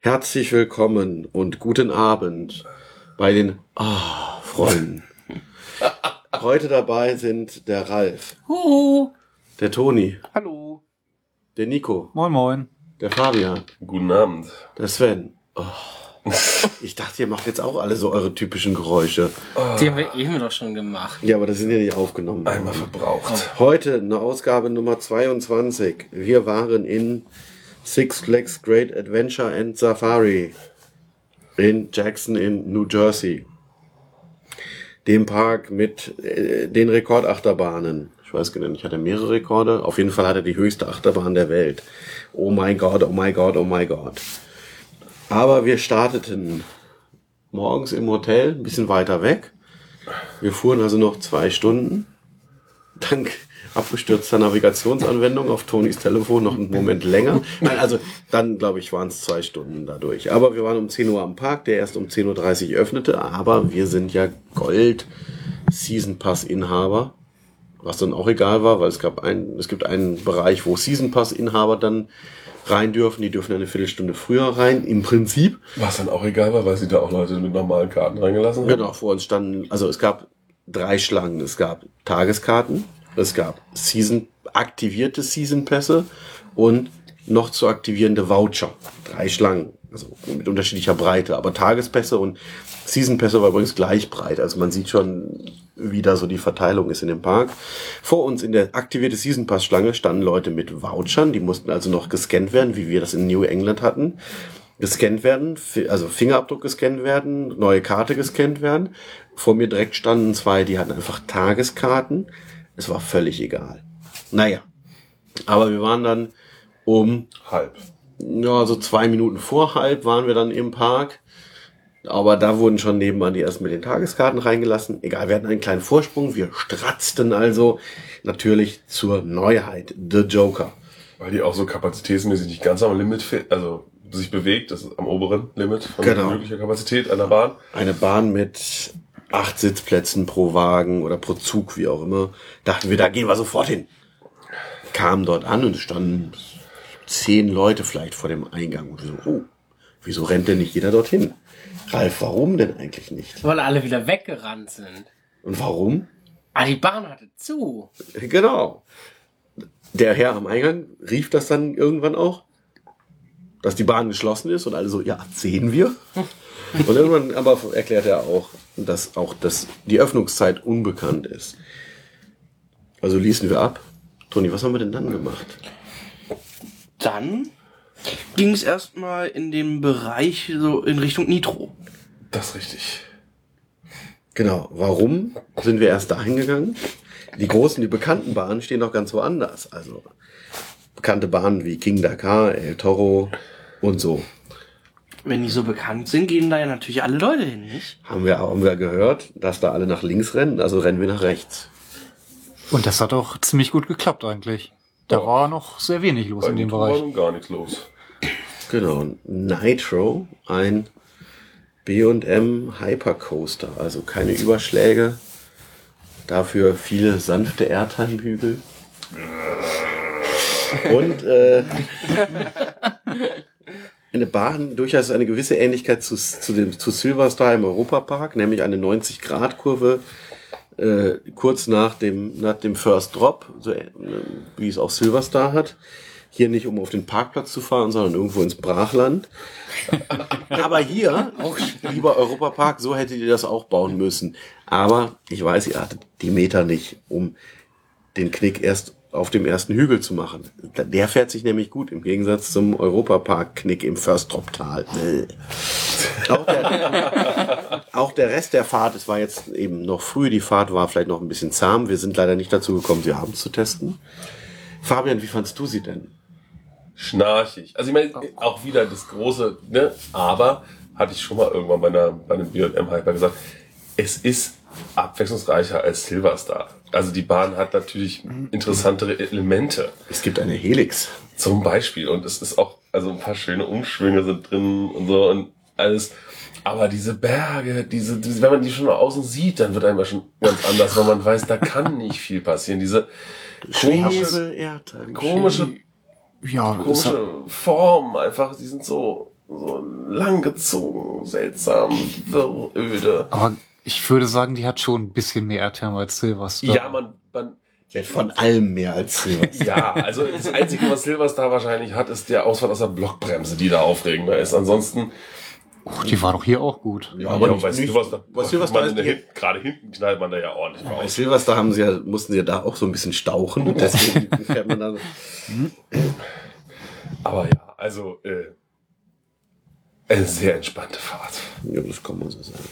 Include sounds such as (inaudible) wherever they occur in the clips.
Herzlich willkommen und guten Abend bei den ah, Freunden. (laughs) Heute dabei sind der Ralf, Huhu. der Toni, Hallo. der Nico, Moin, moin. der Fabian, Guten Abend. der Sven. Oh. (laughs) Ich dachte, ihr macht jetzt auch alle so eure typischen Geräusche. Die haben wir eben doch schon gemacht. Ja, aber das sind ja nicht aufgenommen. Einmal verbraucht. Heute eine Ausgabe Nummer 22. Wir waren in Six Flags Great Adventure and Safari in Jackson in New Jersey. Dem Park mit äh, den Rekordachterbahnen. Ich weiß nicht, ich hatte mehrere Rekorde. Auf jeden Fall hat er die höchste Achterbahn der Welt. Oh mein Gott, oh mein Gott, oh mein Gott. Aber wir starteten morgens im Hotel, ein bisschen weiter weg. Wir fuhren also noch zwei Stunden dank abgestürzter Navigationsanwendung auf Tonis Telefon noch einen Moment länger. Nein, also dann, glaube ich, waren es zwei Stunden dadurch. Aber wir waren um 10 Uhr am Park, der erst um 10.30 Uhr öffnete. Aber wir sind ja Gold Season Pass Inhaber. Was dann auch egal war, weil es gab einen, es gibt einen Bereich, wo Season Pass Inhaber dann rein dürfen. Die dürfen eine Viertelstunde früher rein, im Prinzip. Was dann auch egal war, weil sie da auch Leute mit normalen Karten reingelassen haben. Genau, vor uns standen, also es gab drei Schlangen. Es gab Tageskarten, es gab Season, aktivierte Season Pässe und noch zu aktivierende Voucher. Drei Schlangen, also mit unterschiedlicher Breite, aber Tagespässe und Season Pässe war übrigens gleich breit. Also man sieht schon, wie da so die Verteilung ist in dem Park. Vor uns in der aktivierte Season Pass Schlange standen Leute mit Vouchern, die mussten also noch gescannt werden, wie wir das in New England hatten gescannt werden, also Fingerabdruck gescannt werden, neue Karte gescannt werden. Vor mir direkt standen zwei, die hatten einfach Tageskarten. Es war völlig egal. Naja, aber wir waren dann um, Halb. ja, so zwei Minuten vor halb waren wir dann im Park. Aber da wurden schon nebenan die ersten mit den Tageskarten reingelassen. Egal, wir hatten einen kleinen Vorsprung. Wir stratzten also natürlich zur Neuheit. The Joker. Weil die auch so kapazitätsmäßig nicht ganz am Limit, also sich bewegt, das ist am oberen Limit von Genau. möglicher Kapazität einer Bahn. eine Bahn mit acht Sitzplätzen pro Wagen oder pro Zug, wie auch immer. Dachten wir, da gehen wir sofort hin. Kamen dort an und es standen zehn Leute vielleicht vor dem Eingang. Und wir so, oh, wieso rennt denn nicht jeder dorthin? Ralf, warum denn eigentlich nicht? Weil alle wieder weggerannt sind. Und warum? Ah, die Bahn hatte zu. Genau. Der Herr am Eingang rief das dann irgendwann auch, dass die Bahn geschlossen ist und alle so, ja, sehen wir. Und irgendwann aber erklärt er auch, dass auch das, die Öffnungszeit unbekannt ist. Also ließen wir ab. Toni, was haben wir denn dann gemacht? Dann ging es erstmal in dem Bereich so in Richtung Nitro. Das ist richtig. Genau, warum sind wir erst dahin gegangen? Die großen, die bekannten Bahnen stehen doch ganz woanders. Also bekannte Bahnen wie King Dakar, El Toro und so. Wenn die so bekannt sind, gehen da ja natürlich alle Leute hin, nicht? Haben wir, haben wir gehört, dass da alle nach links rennen, also rennen wir nach rechts. Und das hat auch ziemlich gut geklappt eigentlich. Da Ja. war noch sehr wenig los Bei in dem war Bereich. nun gar nichts los. Genau, Nitro, ein B&M Hypercoaster, also keine Überschläge, dafür viele sanfte Airtime-Bügel. (laughs) Und äh, (laughs) eine Bahn, durchaus eine gewisse Ähnlichkeit zu, zu, dem, zu Silverstar im Europapark, nämlich eine 90-Grad-Kurve äh, kurz nach dem, nach dem First Drop, so, äh, wie es auch Silverstar hat. Hier nicht, um auf den Parkplatz zu fahren, sondern irgendwo ins Brachland. (laughs) Aber hier, auch lieber Europapark, so hättet ihr das auch bauen müssen. Aber ich weiß, ihr hattet die Meter nicht, um den Knick erst auf dem ersten Hügel zu machen. Der fährt sich nämlich gut, im Gegensatz zum Europapark-Knick im First Drop-Tal. Äh. Auch der, (laughs) auch der Rest der Fahrt, es war jetzt eben noch früh, die Fahrt war vielleicht noch ein bisschen zahm. Wir sind leider nicht dazu gekommen, sie abends zu testen. Fabian, wie fandst du sie denn? Schnarchig. Also ich meine, auch wieder das große, ne? Aber hatte ich schon mal irgendwann bei, einer, bei einem B&M Hyper gesagt, es ist abwechslungsreicher als Silverstar. Also die Bahn hat natürlich interessantere Elemente. Es gibt eine Helix. Zum Beispiel. Und es ist auch, also ein paar schöne Umschwünge sind drin und so und alles. Aber diese Berge, diese, diese, wenn man die schon außen sieht, dann wird einem schon ganz anders, weil man weiß, da kann (laughs) nicht viel passieren. Diese komische, Erdteile. komische, Ja, komische Form, einfach, die sind so, so langgezogen, seltsam, wirr, öde. Aber ich würde sagen, die hat schon ein bisschen mehr Airtime als Silverstar. Ja, man, man, von allem mehr als Silver. (laughs) ja, also das Einzige, was Silverstar wahrscheinlich hat, ist der Ausfall aus der Blockbremse, die da aufregender ist. Ansonsten, Oh, die war doch hier auch gut. Ja, aber bei nicht, nicht, Silverstar, bei Silverstar ist Hin- gerade hinten knallt man da ja ordentlich bei raus. Silverstar haben sie ja, mussten sie ja da auch so ein bisschen stauchen. Deswegen (laughs) fährt man da. Aber ja, also, äh, eine sehr entspannte Fahrt. Ja, das kann man so sagen.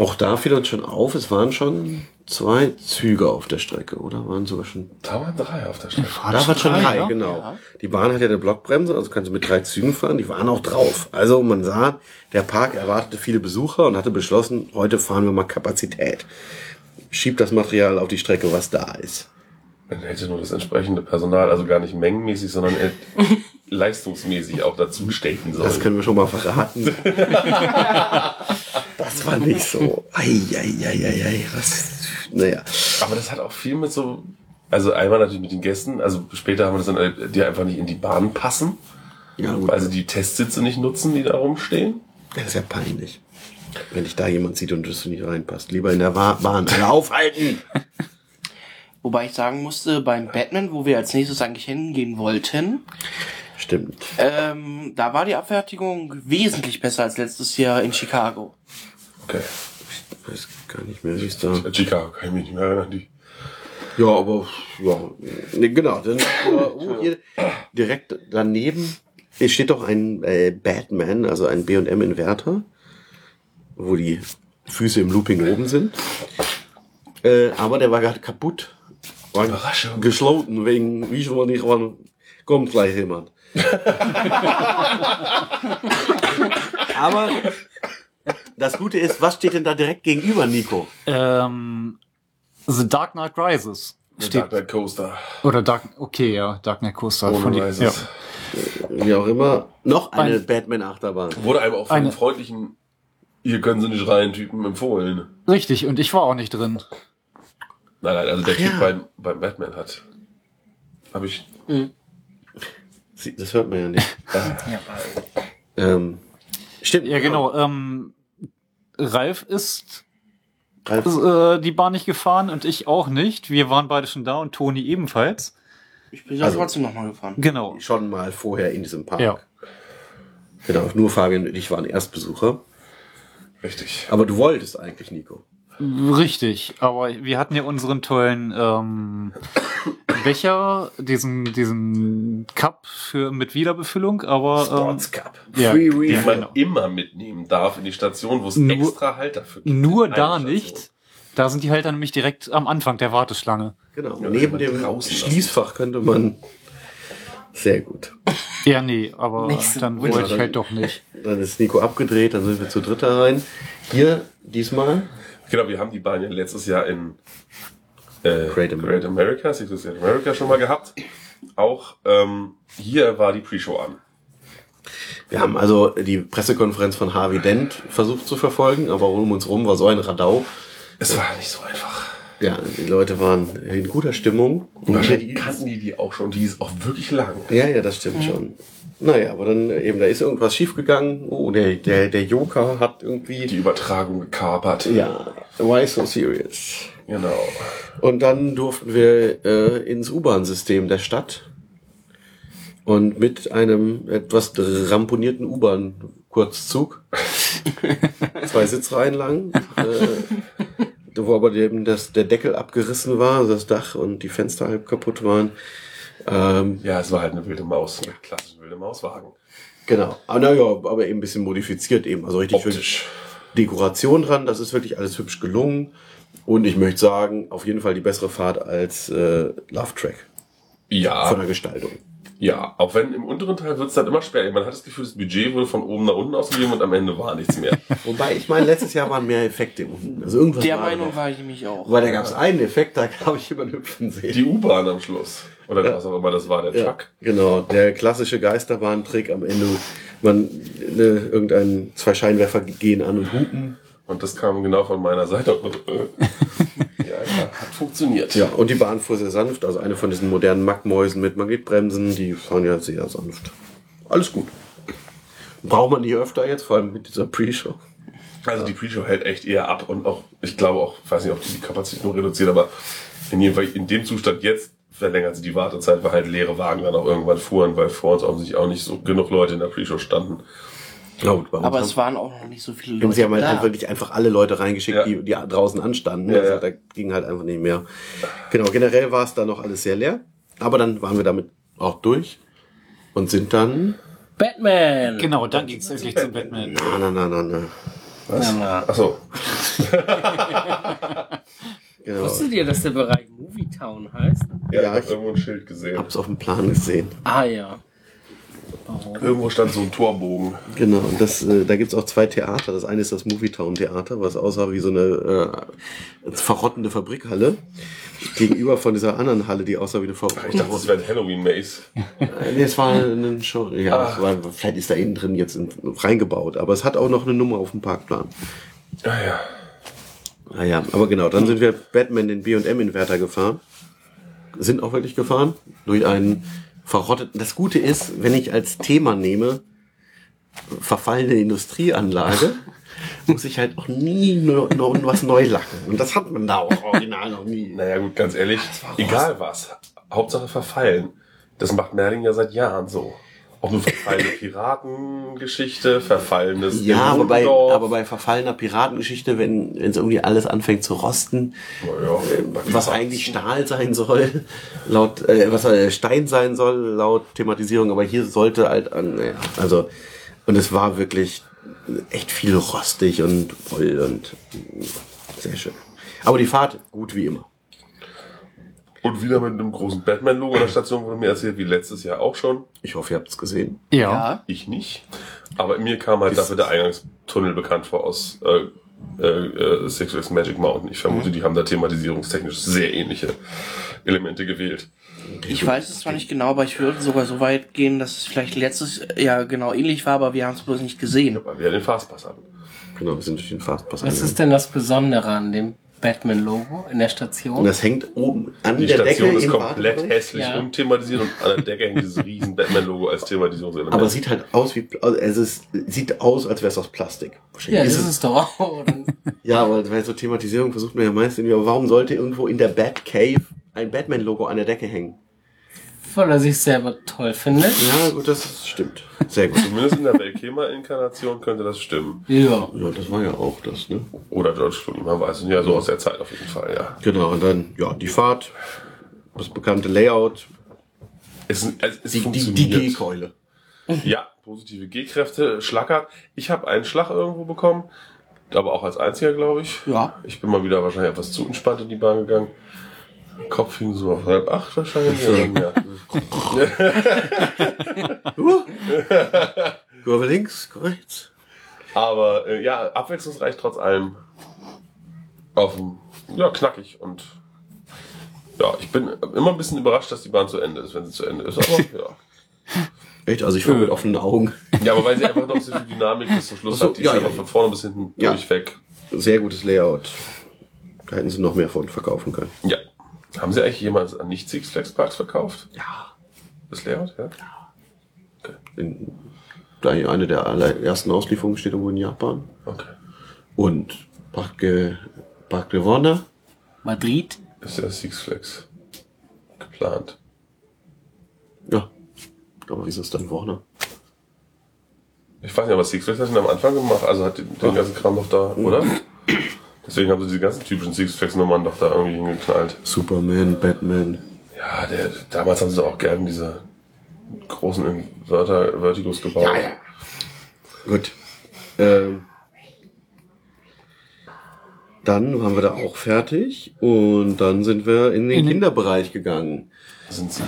Auch da fiel uns schon auf, es waren schon zwei Züge auf der Strecke, oder? Waren sogar schon. Da waren drei auf der Strecke. Da waren schon drei, ja? genau. Ja. Die Bahn hat ja eine Blockbremse, also kannst du mit drei Zügen fahren. Die waren auch drauf. Also man sah, der Park erwartete viele Besucher und hatte beschlossen, heute fahren wir mal Kapazität. Schiebt das Material auf die Strecke, was da ist. Man hätte nur das entsprechende Personal, also gar nicht mengenmäßig, sondern äh, (laughs) leistungsmäßig auch dazu stecken sollen. Das können wir schon mal verraten. (laughs) das war nicht so. Eieieiei, was. Naja. Aber das hat auch viel mit so, also einmal natürlich mit den Gästen, also später haben wir das dann, äh, die einfach nicht in die Bahn passen, Ja, gut. weil sie die Testsitze nicht nutzen, die da rumstehen. Das ist ja peinlich. Wenn dich da jemand sieht und das nicht reinpasst. Lieber in der Bahn aufhalten. (laughs) Wobei ich sagen musste, beim Batman, wo wir als nächstes eigentlich hingehen wollten, Stimmt. ähm, da war die Abfertigung wesentlich besser als letztes Jahr in Chicago. Okay. Ich weiß gar nicht mehr, wie es da. Chicago kann ich mich nicht mehr erinnern. Die. Ja, aber ja, nee, genau. Dann, oh, hier, direkt daneben steht doch ein äh, Batman, also ein B&M Inverter, wo die Füße im Looping oben sind. Äh, aber der war gerade kaputt. War Überraschung. geschlossen wegen, wie schon nicht wann kommt gleich jemand. (laughs) aber das Gute ist, was steht denn da direkt gegenüber, Nico? Ähm, The Dark Knight Rises. Steht, Dark Knight Coaster. oder Dark, okay, ja, Dark Knight Coaster. Ohne Von die, ja. Wie auch immer. Noch eine Ein- Batman-Achterbahn. Wurde einem auch von Eine- den freundlichen, hier können sie nicht rein, Typen empfohlen. Richtig, und ich war auch nicht drin. Nein, nein, also der Ach Typ ja. beim, beim Batman hat. Habe ich. Sie- Das hört man ja nicht. (laughs) ähm, stimmt. Ja, genau. Ähm, Ralf ist Ralf, äh, die Bahn nicht gefahren und ich auch nicht. Wir waren beide schon da und Toni ebenfalls. Ich bin ja Also- trotzdem nochmal gefahren. Genau. schon mal vorher in diesem Park. Ja. Genau, nur Fabian und ich waren Erstbesucher. Richtig. Aber du wolltest eigentlich, Nico. Richtig, aber wir hatten ja unseren tollen ähm, Becher, diesen, diesen Cup für, mit Wiederbefüllung, aber ähm, Sports Cup. ja, Free Den Refill. man genau. immer mitnehmen darf in die Station, wo es Nur- extra Halt dafür gibt. nur da Station. nicht. Da sind die Halter nämlich direkt am Anfang der Warteschlange. Genau. Ja, Neben dem lassen. Schließfach könnte man. Sehr gut. Ja, nee, aber Nicht so dann wollte ich halt doch nicht. Dann ist Nico abgedreht, dann sind wir zu dritter rein. Hier, diesmal. Genau, wir haben die Bahn ja letztes Jahr in äh, Great America. Great America, Secret Great America schon mal gehabt. Auch ähm, hier war die Pre-Show an. Wir haben also die Pressekonferenz von Harvey Dent versucht zu verfolgen, aber um uns rum war so ein Radau. Es war nicht so einfach. Ja, die Leute waren in guter Stimmung. Wahrscheinlich kannten die die auch schon. Die ist auch wirklich lang. Ja, ja, das stimmt schon. Naja, aber dann eben, da ist irgendwas schiefgegangen. Oh, der, der, der Joker hat irgendwie. Die Übertragung gekapert. ja, why so serious? Genau. Und dann durften wir äh, ins U-Bahn-System der Stadt. Und mit einem etwas ramponierten U-Bahn-Kurzzug. (laughs) Zwei Sitzreihen lang. Äh, wo aber eben das, der Deckel abgerissen war, also das Dach und die Fenster halb kaputt waren. Ähm, Ja, es war halt eine wilde Maus. Eine klassische wilde Mauswagen. genau. Aber naja, aber eben ein bisschen modifiziert eben. Also richtig Optisch. Dekoration dran. Das ist wirklich alles hübsch gelungen. Und ich möchte sagen, auf jeden Fall die bessere Fahrt als äh, Love Track von Ja, der Gestaltung. Ja. Auch wenn im unteren Teil wird es dann immer sperrig. Man hat das Gefühl, das Budget wurde von oben nach unten ausgegeben und am Ende war nichts mehr. (laughs) Wobei, ich meine, letztes Jahr waren mehr Effekte unten. Also irgendwas Der war Meinung noch. war ich nämlich auch. Weil da gab es einen Effekt, da habe ich jemanden hüpfen sehen. Die U-Bahn am Schluss. Oder Ja. was auch immer das war, der ja, Truck. genau, der klassische Geisterbahntrick am Ende. Man, ne, irgendein, zwei Scheinwerfer gehen an und hupen. Und das kam genau von meiner Seite. (laughs) Und, äh, ja, ja, hat funktioniert. Ja, und die Bahn fuhr sehr sanft. Also eine von diesen modernen Mackmäusen mit Magnetbremsen, die fahren ja sehr sanft. alles gut. Braucht man die öfter jetzt, vor allem mit dieser Pre-Show? Also die Pre-Show hält echt eher ab und auch, ich glaube auch, ich weiß nicht, ob die die Kapazität nur reduziert, aber in jedem Fall in dem Zustand jetzt verlängert sie die Wartezeit, weil halt leere Wagen dann auch irgendwann fuhren, weil vor uns offensichtlich auch nicht so genug Leute in der Pre-Show standen. Ja, gut, bei uns Aber haben- es waren auch noch nicht so viele Und Leute. sie haben halt da. einfach wirklich einfach alle Leute reingeschickt, Ja. die, die draußen anstanden. Ja, also ja. da ging halt einfach nicht mehr. Genau, generell war es da noch alles sehr leer. Aber dann waren wir damit auch durch und sind dann. Batman! Genau, dann ging es endlich zum Batman. Na, na, na, na, na. Na, na. Achso, (laughs) Genau. Wusstet ihr, dass der Bereich Movietown heißt? ja, Ja, ich habe irgendwo ein Schild gesehen. Hab's auf dem Plan gesehen. Ah ja. Irgendwo stand so ein Torbogen. Genau, und das, äh, da gibt's auch zwei Theater. Das eine ist das Movietown Theater, was aussah wie so eine äh, verrottende Fabrikhalle. Gegenüber von dieser anderen Halle, die aussah wie eine Ich dachte, das wäre ein Halloween-Maze. Äh, Nee, es war ein Show. Ja, Ah. es war, vielleicht ist da innen drin jetzt in, reingebaut, aber es hat auch noch eine Nummer auf dem Parkplan. Ah ja. Naja, aber genau, dann sind wir Batman den B&M-Inverter gefahren. Sind auch wirklich gefahren. Durch einen verrotteten. Das Gute ist, wenn ich als Thema nehme, verfallene Industrieanlage, (laughs) muss ich halt auch nie nur, nur was neu lacken. Und das hat man da auch original noch nie. Naja, gut, ganz ehrlich, egal was. Hauptsache verfallen. Das macht Merlin ja seit Jahren so. Auch nur verfallene Piratengeschichte, verfallenes Ja, aber bei, aber bei verfallener Piratengeschichte, wenn es irgendwie alles anfängt zu rosten, Naja, was eigentlich Stahl sein soll, (laughs) laut äh, was äh, Stein sein soll, laut Thematisierung, aber hier sollte halt an, naja, also und es war wirklich echt viel rostig und voll und sehr schön. Aber die Fahrt gut wie immer. Und wieder mit einem großen Batman-Logo an der Station wurde mir erzählt, wie letztes Jahr auch schon. Ich hoffe, ihr habt es gesehen. Ja. Ja. Ich nicht. Aber mir kam halt dafür der Eingangstunnel bekannt vor aus äh, äh, äh, Six Flags Magic Mountain. Ich vermute, die haben da thematisierungstechnisch sehr ähnliche Elemente gewählt. Ich weiß es zwar nicht genau, aber ich würde sogar so weit gehen, dass es vielleicht letztes Jahr genau ähnlich war, aber wir haben es bloß nicht gesehen. Weil wir ja den Fastpass hatten. Genau, wir sind durch den Fastpass Was ist denn das Besondere an dem Batman-Logo in der Station? Und das hängt oben an Die der Station Decke ist im komplett Wartebereich. hässlich Ja. umthematisiert und an der Decke hängt dieses riesen Batman-Logo als Thematisierungselement. Aber es sieht halt aus wie, also es sieht aus, als wäre es aus Plastik. ja, Wahrscheinlich das ist doch auch. (laughs) Ja, aber bei so Thematisierung versucht man ja meist irgendwie, aber warum sollte irgendwo in der Batcave ein Batman-Logo an der Decke hängen? Weil er sich selber toll findet. Ja, gut, das stimmt. Sehr gut. Zumindest in der Belkema-Inkarnation könnte das stimmen. Ja. Ja, das war ja auch das, ne? Oder George Clooney, man weiß es nicht. Ja, so aus der Zeit auf jeden Fall, ja. Genau, und dann, ja, die Fahrt, das bekannte Layout, Es, es, es die, die, funktioniert. die G-Keule. Ja, positive G-Kräfte, schlackert. Ich habe einen Schlag irgendwo bekommen, aber auch als einziger, glaube ich. Ja. Ich bin mal wieder wahrscheinlich etwas zu entspannt in die Bahn gegangen. Kopf hing so auf halb acht wahrscheinlich. (laughs) ja. Kurve links, rechts. Aber äh, ja, abwechslungsreich trotz allem. Auf dem, ja, knackig und ja, ich bin immer ein bisschen überrascht, dass die Bahn zu Ende ist, wenn sie zu Ende ist. Aber (laughs) ja. Echt? Also ich war mit offenen Augen. Ja, aber weil sie einfach noch so viel Dynamik bis zum Schluss so, hat, die ja, ist ja, einfach von vorne bis hinten Ja. durchweg. Sehr gutes Layout. Da hätten sie noch mehr von verkaufen können. Ja. Haben sie eigentlich jemals an nicht Six Flags Parks verkauft? Ja. Das Layout, ja? In, da eine der allerersten Auslieferungen steht irgendwo in Japan. Okay. Und Parque, Parque de Warner. Madrid. Ist ja Six Flags geplant. Ja. Aber wieso ist dann Warner? Ich weiß nicht, aber Six Flags hat ihn am Anfang gemacht, also hat den, den ganzen Kram doch da, oder? Deswegen haben sie diese ganzen typischen Six Flags Nummern doch da irgendwie hingeknallt. Superman, Batman. Ja, der, damals haben sie auch gerne diese großen Inverter, Vertigos gebaut. Gut. Ähm, dann waren wir da auch fertig und dann sind wir in den In den- Kinderbereich gegangen. Sind sie?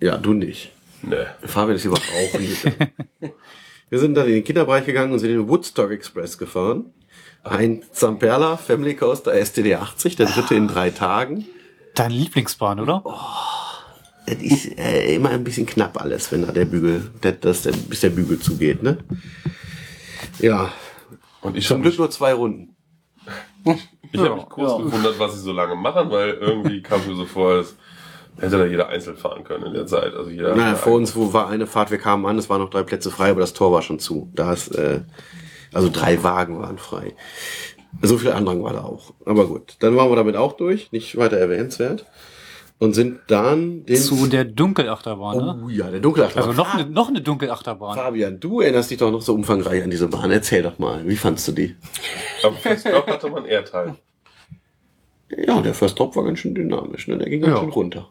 Ja, du nicht. Ne. Fabian ist überhaupt auch nicht. (laughs) Wir sind dann in den Kinderbereich gegangen und sind in den Woodstock Express gefahren. Ein Zamperla Family Coaster STD 80, der dritte in drei Tagen. Deine Lieblingsbahn, oder? Es ist äh, immer ein bisschen knapp alles, wenn da der Bügel, der, das, der, bis der Bügel zugeht, ne? Ja, Und ich zum habe Glück mich, nur zwei Runden. ich hab mich kurz Ja. gewundert, was sie so lange machen, weil irgendwie kam mir so vor, als Hätte da jeder einzeln fahren können in der Zeit. Also jeder Naja, vor uns wo war eine Fahrt, wir kamen an, es waren noch drei Plätze frei, aber das Tor war schon zu. Da ist, äh, also drei Wagen waren frei. So viel Andrang war da auch. Aber gut, dann waren wir damit auch durch, nicht weiter erwähnenswert. Und sind dann den... Zu der Dunkelachterbahn, ne? oh ja, der Dunkelachterbahn. Also noch eine, noch eine Dunkelachterbahn. Fabian, du erinnerst dich doch noch so umfangreich an diese Bahn. Erzähl doch mal, wie fandst du die? Am First Drop hatte man Airtime. Ja, der First Drop war ganz schön dynamisch, ne? Der ging ganz Ja. schön runter.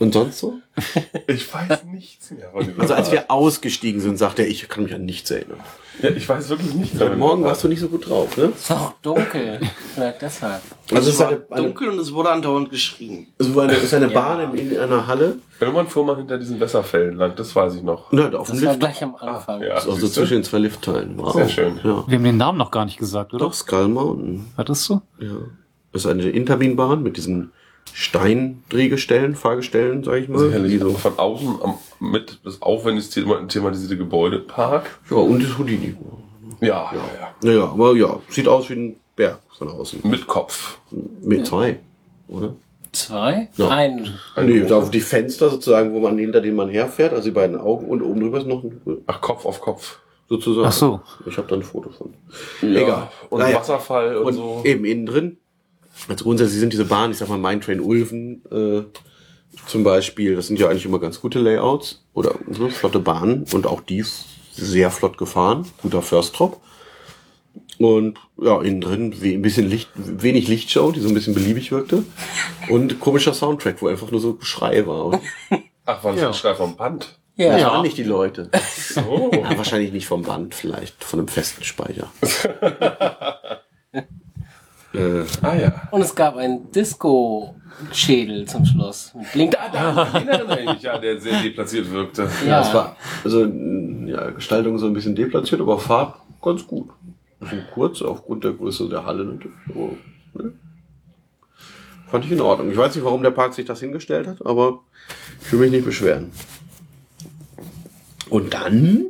Und sonst so? (laughs) Ich weiß nichts mehr von Also als wir ausgestiegen sind, sagte er, ich kann mich an nichts erinnern. Ja, ich weiß wirklich nichts Heute Morgen warst du nicht so gut drauf, ne? Ist auch dunkel. Vielleicht deshalb. Also es war eine, eine, dunkel und es wurde andauernd geschrien. es war eine, es ist eine Bahn in, in einer Halle. Irgendwann fuhr man hinter diesen Wässerfällen lang, das weiß ich noch. Na, auf dem Das war Lift. gleich am Anfang. Ja, Das ist auch so siehst du? zwischen den zwei Liftteilen. Wow. Sehr schön. Ja. Wir haben den Namen noch gar nicht gesagt, oder? Doch, Skull Mountain. Hattest du? Ja. Das ist eine Interminbahn mit diesen Steindrehgestellen, Fahrgestellen, sag ich mal. Sicherlich Die so, von außen am, mit das aufwendigst thema- thematisierte Gebäudepark. ja, und das Houdini. Ja, ja, ja. Naja, aber ja, sieht aus wie ein Berg von außen. Mit Kopf. Mit zwei, oder? Zwei? Ja. Ein. Nee, da auf die Fenster sozusagen, wo man hinter denen man herfährt, also die beiden Augen und oben drüber ist noch ein, Ach, Kopf auf Kopf. sozusagen. Ach so. Ich habe da ein Foto von. Ja. Egal. Und Naja. Wasserfall und, Und so. eben innen drin. Also grundsätzlich sind diese Bahnen, ich sag mal Mindtrain Ulven äh, zum Beispiel, das sind ja eigentlich immer ganz gute Layouts oder so, flotte Bahnen und auch die ist sehr flott gefahren, guter First Drop. Und ja, innen drin ein bisschen Licht, wenig Lichtshow, die so ein bisschen beliebig wirkte. Und komischer Soundtrack, wo einfach nur so Geschrei war. Und Ach, war das Ja. ein Schrei vom Band? Ja. das waren nicht die Leute. Oh. Ja, wahrscheinlich nicht vom Band, vielleicht von einem festen Speicher. (laughs) äh, Ah ja. Und es gab einen Disco-Schädel zum Schluss. Mit Blink. Da, da, den erinnere ich mich, ja, der sehr deplatziert wirkte. Ja, es war also ja, Gestaltung so ein bisschen deplatziert, aber Farb ganz gut. Bisschen kurz aufgrund der Größe der Halle natürlich. Aber, ne? Fand ich in Ordnung. Ich weiß nicht, warum der Park sich das hingestellt hat, aber ich will mich nicht beschweren. Und dann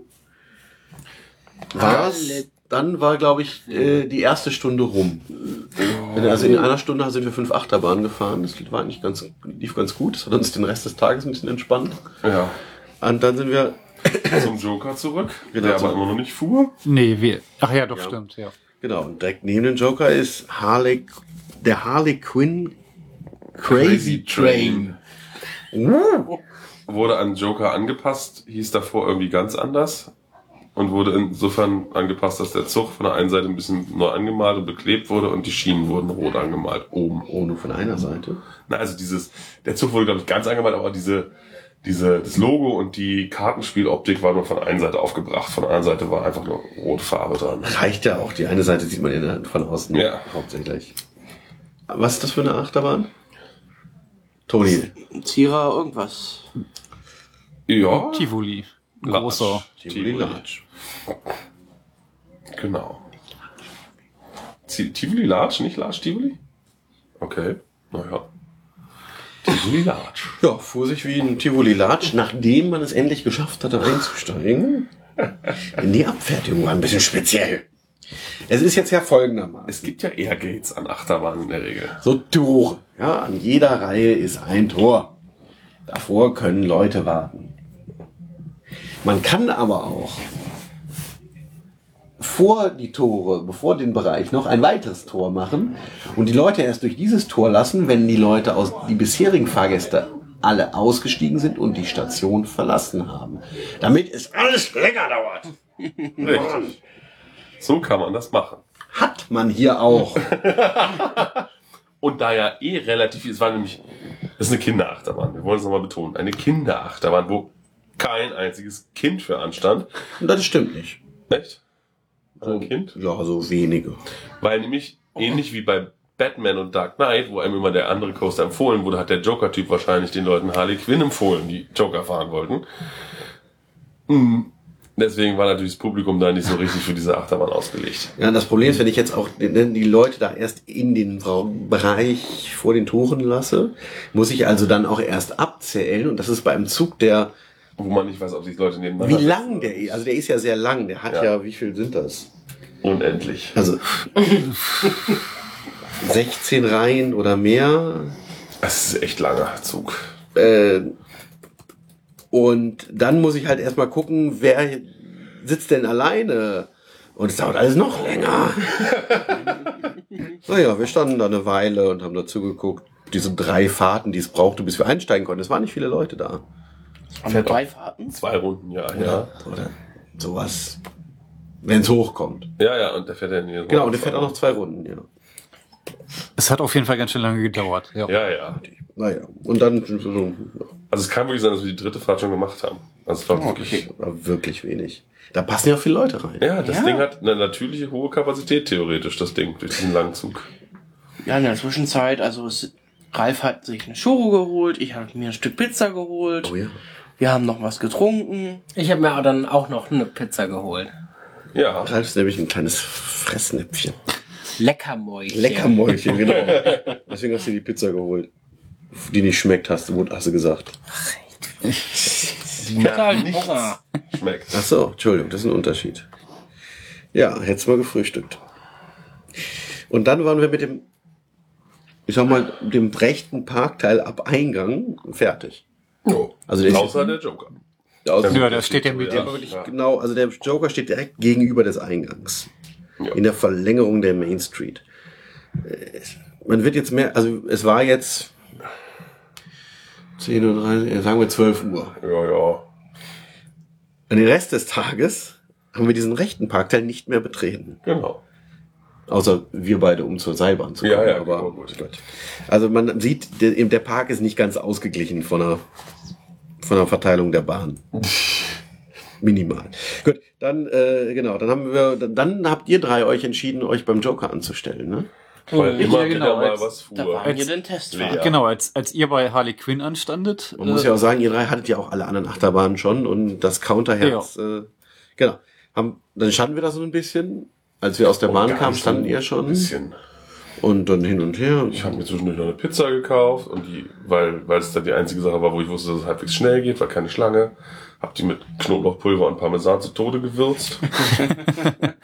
war's, dann war, glaube ich, äh, die erste Stunde rum. Also in einer Stunde sind wir fünf Achterbahnen gefahren. Das war eigentlich ganz, lief ganz gut. Das hat uns den Rest des Tages ein bisschen entspannt. Ja. Und dann sind wir (coughs) Zum Joker zurück, Genau, der aber immer noch nicht fuhr. Nee, wir. Ach ja, doch, Ja. stimmt, ja. Genau, und direkt neben dem Joker ist Harley, der Harley Quinn Crazy Train. Wurde an Joker angepasst, hieß davor irgendwie ganz anders und wurde insofern angepasst, dass der Zug von der einen Seite ein bisschen neu angemalt und beklebt wurde und die Schienen wurden rot angemalt oben. Oh, nur von einer Seite. Na, also dieses, der Zug wurde glaube ich ganz angemalt, aber diese, diese, das Logo und die Kartenspieloptik war nur von einer Seite aufgebracht, von der anderen Seite war einfach nur rote Farbe dran. Reicht ja auch, die eine Seite sieht man in, von außen Ja. hauptsächlich. Was ist das für eine Achterbahn? Toni. Zierer irgendwas. Ja, Tivoli. Großer. Tivoli Large. Genau. Tivoli Large, nicht Large Tivoli? Okay, naja. Tivoli Large. Ja, fuhr sich wie ein Tivoli Large, nachdem man es endlich geschafft hatte einzusteigen. Denn die Abfertigung war ein bisschen speziell. Es ist jetzt ja folgendermaßen. Es gibt ja Airgates an Achterbahnen in der Regel. So Tore. Ja, an jeder Reihe ist ein Tor. Davor können Leute warten. Man kann aber auch vor die Tore, bevor den Bereich noch ein weiteres Tor machen und die Leute erst durch dieses Tor lassen, wenn die Leute aus die bisherigen Fahrgäste alle ausgestiegen sind und die Station verlassen haben. Damit es alles länger dauert. (laughs) Richtig. So kann man das machen. Hat man hier auch. (laughs) Und da ja eh relativ viel, es war nämlich, das ist eine Kinderachterbahn, wir wollen es nochmal betonen, eine Kinderachterbahn, wo kein einziges Kind für anstand. Und das stimmt nicht. Echt? Ein Kind? Ja, so wenige. Weil nämlich, ähnlich wie bei Batman und Dark Knight, wo einem immer der andere Coaster empfohlen wurde, hat der Joker-Typ wahrscheinlich den Leuten Harley Quinn empfohlen, die Joker fahren wollten. Mm, Deswegen war natürlich das Publikum da nicht so richtig für diese Achterbahn ausgelegt. Ja, das Problem ist, wenn ich jetzt auch die die Leute da erst in den Bereich vor den Toren lasse, muss ich also dann auch erst abzählen. Und das ist bei einem Zug, der, Wo man nicht weiß, ob sich Leute nebeneinander wie lang der ist. Also der ist ja sehr lang. Der hat ja, Ja. wie viel sind das? Unendlich. Also 16 Reihen oder mehr. Das ist echt langer Zug. Äh, und dann muss ich halt erstmal gucken, wer sitzt denn alleine? Und es dauert alles noch länger. (laughs) naja, wir standen da eine Weile und haben dazu geguckt. Diese drei Fahrten, die es brauchte, bis wir einsteigen konnten. Es waren nicht viele Leute da. Haben wir drei Fahrten? Zwei Runden, ja, ja. Oder sowas. Wenn es hochkommt. Ja, ja, und der fährt ja nie. Genau, und der fährt auch noch zwei Runden, ja. Es hat auf jeden Fall ganz schön lange gedauert. Ja. Ja, ja. Naja, und dann Also es kann wirklich sein, dass wir die dritte Fahrt schon gemacht haben. Also es war wirklich. war wirklich wenig. Da passen ja auch viele Leute rein. Ja, das Ja. Ding hat eine natürliche hohe Kapazität theoretisch, das Ding, durch diesen langen Zug. Ja, in der Zwischenzeit, also es, Ralf hat sich eine Churro geholt, ich habe mir ein Stück Pizza geholt, Oh ja. Wir haben noch was getrunken. Ich habe mir dann auch noch eine Pizza geholt. Ja. Ralf ist nämlich ein kleines Fressnäpfchen. Leckermäulchen. Leckermäulchen, genau. Deswegen hast du die Pizza geholt. Die nicht schmeckt, hast du, hast du gesagt. Total Hunger. Schmeckt. Ach so, Entschuldigung, das ist ein Unterschied. Ja, hättest mal gefrühstückt. Und dann waren wir mit dem, ich sag mal, dem rechten Parkteil ab Eingang fertig. Oh. Also der ist- Außer der Joker. Also, Ja, da steht der mit ja. dem ja. Genau, also der Joker steht direkt gegenüber des Eingangs. Ja. In der Verlängerung der Main Street. Äh, Man wird jetzt mehr, also es war jetzt 10.30 Uhr, sagen wir 12 Uhr. Ja, ja. Und den Rest des Tages haben wir diesen rechten Parkteil nicht mehr betreten. Genau. Außer wir beide, um zur Seilbahn zu kommen. Ja, ja, aber genau, gut. Also man sieht, der, der Park ist nicht ganz ausgeglichen von der, von der Verteilung der Bahn. (laughs) Minimal. Gut, dann, äh, genau, dann haben wir, dann habt ihr drei euch entschieden, euch beim Joker anzustellen, ne? Weil immer Ja, genau, wieder mal als- was Da fuhr. waren wir den Testfahrt. Ja. Genau, als, als ihr bei Harley Quinn anstandet. Man muss ja auch sagen, ihr drei hattet ja auch alle anderen Achterbahnen schon und das Counterherz, äh, genau. Haben, dann standen wir da so ein bisschen. Als wir aus der Bahn kamen, standen ihr Ein schon. bisschen. Und dann hin und her. Ich habe mir zwischendurch noch eine Pizza gekauft und die, weil, weil es dann die einzige Sache war, wo ich wusste, dass es halbwegs schnell geht, war keine Schlange. Hab die mit Knoblauchpulver und Parmesan zu Tode gewürzt. (laughs)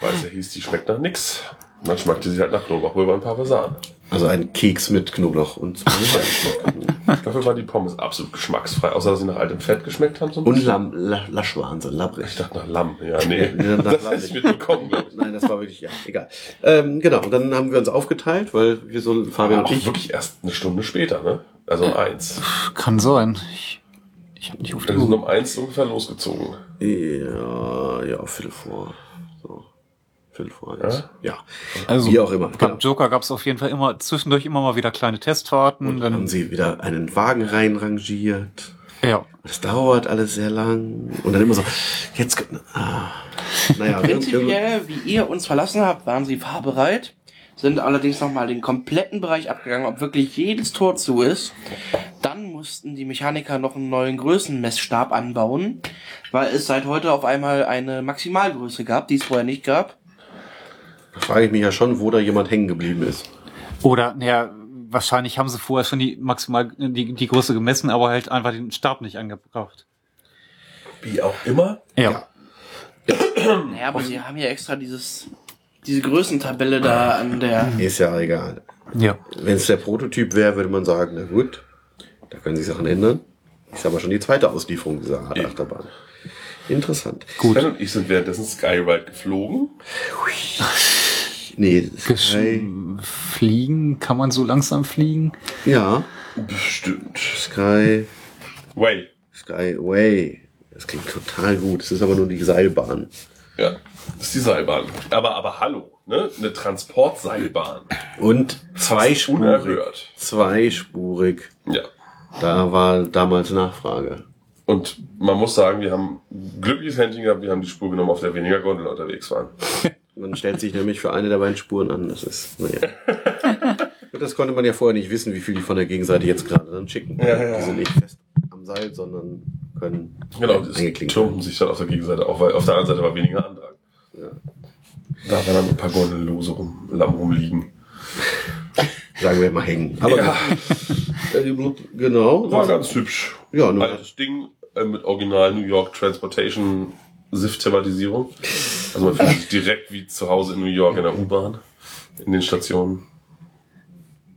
weil es ja hieß, die schmeckt nach nix. Und dann schmeckte sie halt nach Knoblauchpulver und Parmesan. Also ein Keks mit Knoblauch und Dafür war die Pommes absolut geschmacksfrei, außer dass sie nach altem Fett geschmeckt haben. So und. Lamm, La- Lasch waren sie, labbrig. Ich dachte nach Lamm. Ja, nee. (laughs) Ja, das hätte ich nicht. mitbekommen. Nein, das war wirklich, ja, egal. Ähm, genau, und dann haben wir uns aufgeteilt, weil wir so, Fabian Aber und auch ich, wirklich erst eine Stunde später, ne? Also um eins. Kann sein. Ich, ich habe nicht auf die Wir sind um eins ungefähr losgezogen. ja, ja, Viertel vor, so, Viertel vor eins. Ja, Also, wie auch immer. Beim Genau. Joker gab es auf jeden Fall immer zwischendurch immer mal wieder kleine Testfahrten. Dann haben sie wieder einen Wagen reinrangiert. ja. Das dauert alles sehr lang. Und dann immer so, jetzt, ah, naja, Prinzipiell, wie ihr uns verlassen habt, waren sie fahrbereit, sind allerdings nochmal den kompletten Bereich abgegangen, ob wirklich jedes Tor zu ist. Dann mussten die Mechaniker noch einen neuen Größenmessstab anbauen, weil es seit heute auf einmal eine Maximalgröße gab, die es vorher nicht gab. Da frage ich mich ja schon, wo da jemand hängen geblieben ist. Oder, naja, wahrscheinlich haben sie vorher schon die maximal die, die Größe gemessen, aber halt einfach den Stab nicht angebracht. Wie auch immer. Ja. Naja, aber sie haben ja extra dieses, diese Größentabelle da an der... Ist ja egal. Ja. Wenn es der Prototyp wäre, würde man sagen, na gut, da können sich Sachen ändern. Ist aber schon die zweite Auslieferung dieser Achterbahn. Interessant. Gut. Sven und ich sind währenddessen Skyride geflogen. (laughs) Nee, Sky, Fliegen, kann man so langsam fliegen? ja, Bestimmt. Sky, Way. Skyway. Das klingt total gut. Es ist aber nur die Seilbahn. Ja. Das ist die Seilbahn. Aber, aber hallo, ne? Eine Transportseilbahn. Und zweispurig. Unerhört. Zweispurig. Ja. Da war damals Nachfrage. Und man muss sagen, wir haben glückliches Händchen gehabt, wir haben die Spur genommen, auf der weniger Gondel unterwegs waren. (laughs) Man stellt sich nämlich für eine der beiden Spuren an. Das ist, naja. (laughs) Das konnte man ja vorher nicht wissen, wie viel die von der Gegenseite jetzt gerade dann schicken. Ja, ja. Die sind nicht fest am Seil, sondern können Genau, die türmten sich dann auf der Gegenseite auf, weil auf der anderen Seite war weniger Andrang. Ja. Da waren dann ein paar Gondeln lose rum, Lamm rumliegen. sagen wir mal hängen. Aber Ja. gut. genau. War ganz hübsch. Ja, nur- Altes Ding äh, mit original New York Transportation SIF-Thematisierung. Also man fühlt sich direkt wie zu Hause in New York in der U-Bahn, in den Stationen.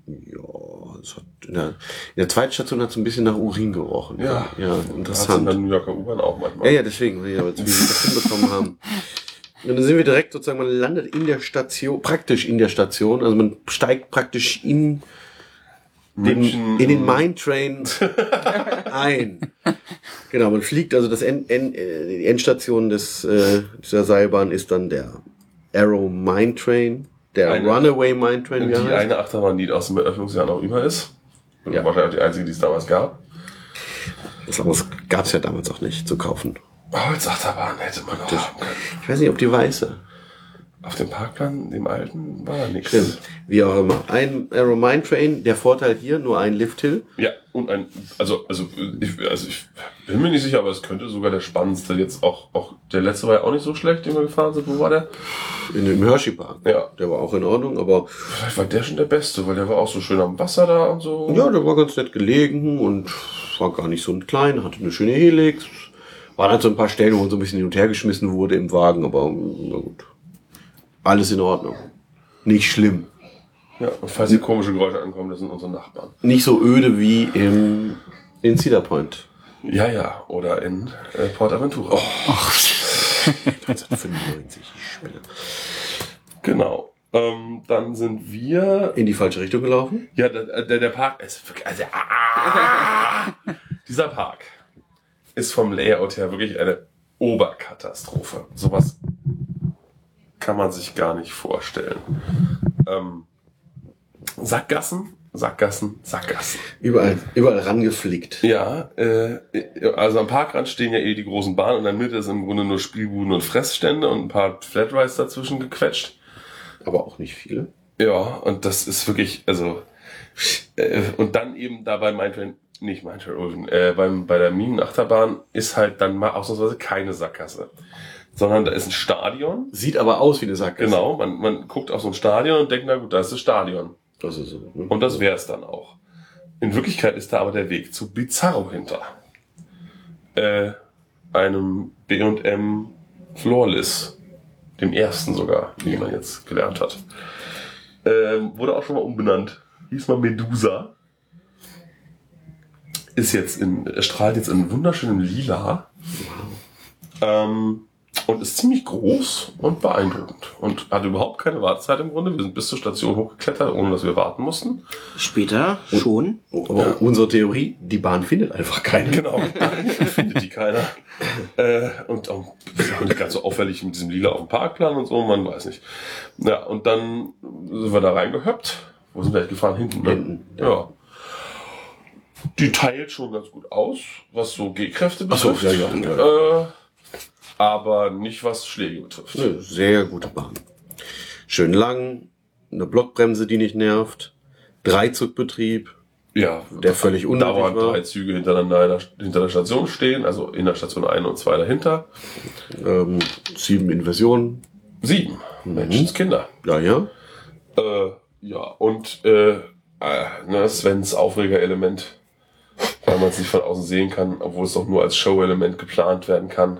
Ja, es hat in, der, in der zweiten Station hat es ein bisschen nach Urin gerochen. Ja. ja Das in interessant. der New Yorker U-Bahn auch manchmal. Ja, ja, deswegen, ja, wie wir das hinbekommen haben. Und dann sind wir direkt sozusagen, man landet in der Station, praktisch in der Station, also man steigt praktisch in den, in den Mine Train (laughs) ein. Genau, man fliegt, also das End, End, äh, die Endstation des, äh, dieser Seilbahn ist dann der Arrow Mine Train, der Eine- Runaway Mine Train, wie Die heißt. eine Achterbahn, die aus dem Eröffnungsjahr noch über ist. Ja. Wahrscheinlich auch die einzige, die es damals gab. Das anderes gab es ja damals auch nicht zu kaufen. Holzachterbahn hätte man auch haben können. Ich weiß nicht, ob die weiße. Auf dem Parkplan, dem alten, war nichts. Stimmt. Wie auch immer. Ein Arrow Mine Train, der Vorteil hier, nur ein Lifthill. Ja, und ein, also, also, ich, also ich bin mir nicht sicher, aber es könnte sogar der spannendste jetzt auch, auch, der letzte war ja auch nicht so schlecht, den wir gefahren sind. Wo war der? In dem Hershey Park. Ja. Der war auch in Ordnung, aber Vielleicht war der schon der beste, weil der war auch so schön am Wasser da und so. ja, der war ganz nett gelegen und war gar nicht so ein klein, hatte eine schöne Helix. Waren halt so ein paar Stellen, wo man so ein bisschen hin und her geschmissen wurde im Wagen, aber na gut. Alles in Ordnung. Nicht schlimm. Ja, und falls hier komische Geräusche ankommen, das sind unsere Nachbarn. Nicht so öde wie im, in Cedar Point. Ja, ja, oder in äh, Port Aventura. 1995, ich spinne. Genau. Ähm, dann sind wir In die falsche Richtung gelaufen. Ja, der, der, der Park ist wirklich, also, ah, dieser Park ist vom Layout her wirklich eine Oberkatastrophe. Sowas kann man sich gar nicht vorstellen. Ähm, Sackgassen, Sackgassen, Sackgassen. Überall, überall rangeflickt. Ja, äh, also am Parkrand stehen ja eh die großen Bahnen und in der Mitte ist im Grunde nur Spielbuden und Fressstände und ein paar Flatrides dazwischen gequetscht. Aber auch nicht viele. Ja, und das ist wirklich, also, äh, und dann eben dabei Mindtrain, nicht Mindtrain Ulven, äh, beim, bei der Minenachterbahn ist halt dann mal ausnahmsweise keine Sackgasse. Sondern da ist ein Stadion. Sieht aber aus wie eine Sackgasse. Genau, man, man guckt auf so ein Stadion und denkt, na gut, da ist das Stadion. Das ist so. Ne? Und das wäre es dann auch. In Wirklichkeit ist da aber der Weg zu Bizarro hinter. Äh, einem B&M Flawless. Dem ersten sogar, wie man jetzt gelernt hat. Ähm, wurde auch schon mal umbenannt. Hieß mal Medusa. Ist jetzt in, er strahlt jetzt in wunderschönem Lila. Ähm, und ist ziemlich groß und beeindruckend. Und hat überhaupt keine Wartezeit im Grunde. Wir sind bis zur Station hochgeklettert, ohne dass wir warten mussten. Später schon. Aber unsere Theorie, die Bahn findet einfach keine. Genau. (laughs) Findet die keiner. Äh, und auch nicht ganz so auffällig mit diesem Lila auf dem Parkplan und so, man weiß nicht. Ja, und dann sind wir da reingehöppt. Wo sind wir jetzt gefahren? Hinten, ne? Hinten, ja. Die teilt schon ganz gut aus, was so G-Kräfte Ach so, betrifft. ja, ja, Äh, aber nicht was Schläge betrifft. Nö, sehr gute Bahn. Schön lang, eine Blockbremse, die nicht nervt, Dreizugbetrieb, Ja, der völlig unnötig dauernd war. drei Züge hintereinander in der, hinter der Station stehen, also in der Station 1 und 2 dahinter. Ähm, sieben Inversionen. Sieben. Menschenskinder. Ja, ja. Äh, ja, und äh, äh, ne, Svens Aufregerelement, weil man es nicht von außen sehen kann, obwohl es doch nur als Show-Element geplant werden kann.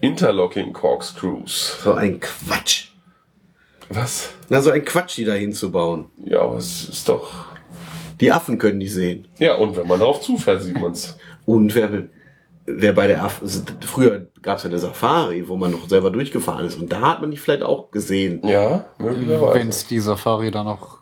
Interlocking Corkscrews. So ein Quatsch. Was? Na, so ein Quatsch, die da hinzubauen. Ja, aber es ist doch. Die Affen können die sehen. Ja, und wenn man darauf zufällt, sieht man's. Und wer, wer bei der Affen, früher gab es ja eine Safari, wo man noch selber durchgefahren ist. Und da hat man die vielleicht auch gesehen. Ja, möglicherweise. Wenn es die Safari da noch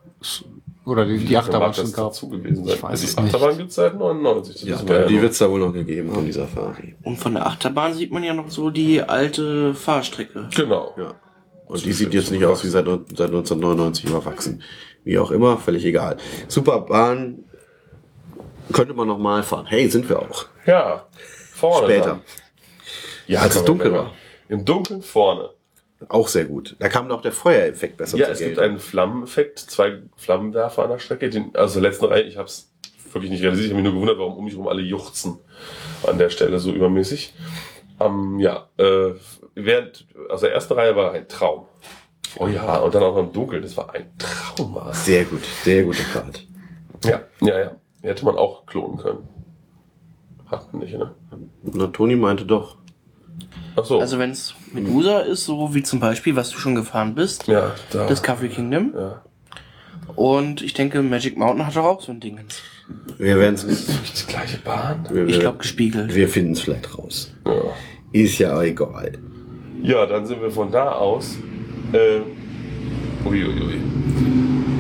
oder die, die Achterbahn schon gab. dazu gewesen sein. Ich weiß die es nicht. Achterbahn gibt's seit 99. Das Ja, wir ja die noch. wird es da wohl noch gegeben haben, die Safari. Und von der Achterbahn sieht man ja noch so die alte Fahrstrecke. Genau. Ja. Und die sieht jetzt nicht aus wie seit, seit 1999 überwachsen. Wie auch immer, völlig egal. Super Bahn. Könnte man noch mal fahren. Hey, sind wir auch. Ja, vorne. Später. Dann. Ja, Als es dunkel war. Im Dunkeln vorne. Auch sehr gut. Da kam noch der Feuereffekt besser Ja, zur es gibt einen Flammeneffekt, zwei Flammenwerfer an der Strecke. Den, also letzten Reihe, ich habe es wirklich nicht realisiert. Ich habe mich nur gewundert, warum um mich herum alle juchzen an der Stelle so übermäßig. Ähm, ja, äh, während, also der erste Reihe war ein Traum. Oh ja, und dann auch noch im Dunkeln, das war ein Traum. Sehr gut, sehr gute Fahrt. Ja, ja, ja. Hätte man auch klonen können. Hat man nicht, ne? Na, Toni meinte doch, Ach so. Also wenn es Medusa ist, so wie zum Beispiel, was du schon gefahren bist, ja, da. Discovery Kingdom, ja. Und ich denke, Magic Mountain hat doch auch so ein Ding. Wir werden es Die gleiche Bahn? wir, Ich glaube gespiegelt. wir finden es vielleicht raus. Ja. Ist ja egal. Ja, dann sind wir von da aus. Äh, uiuiui.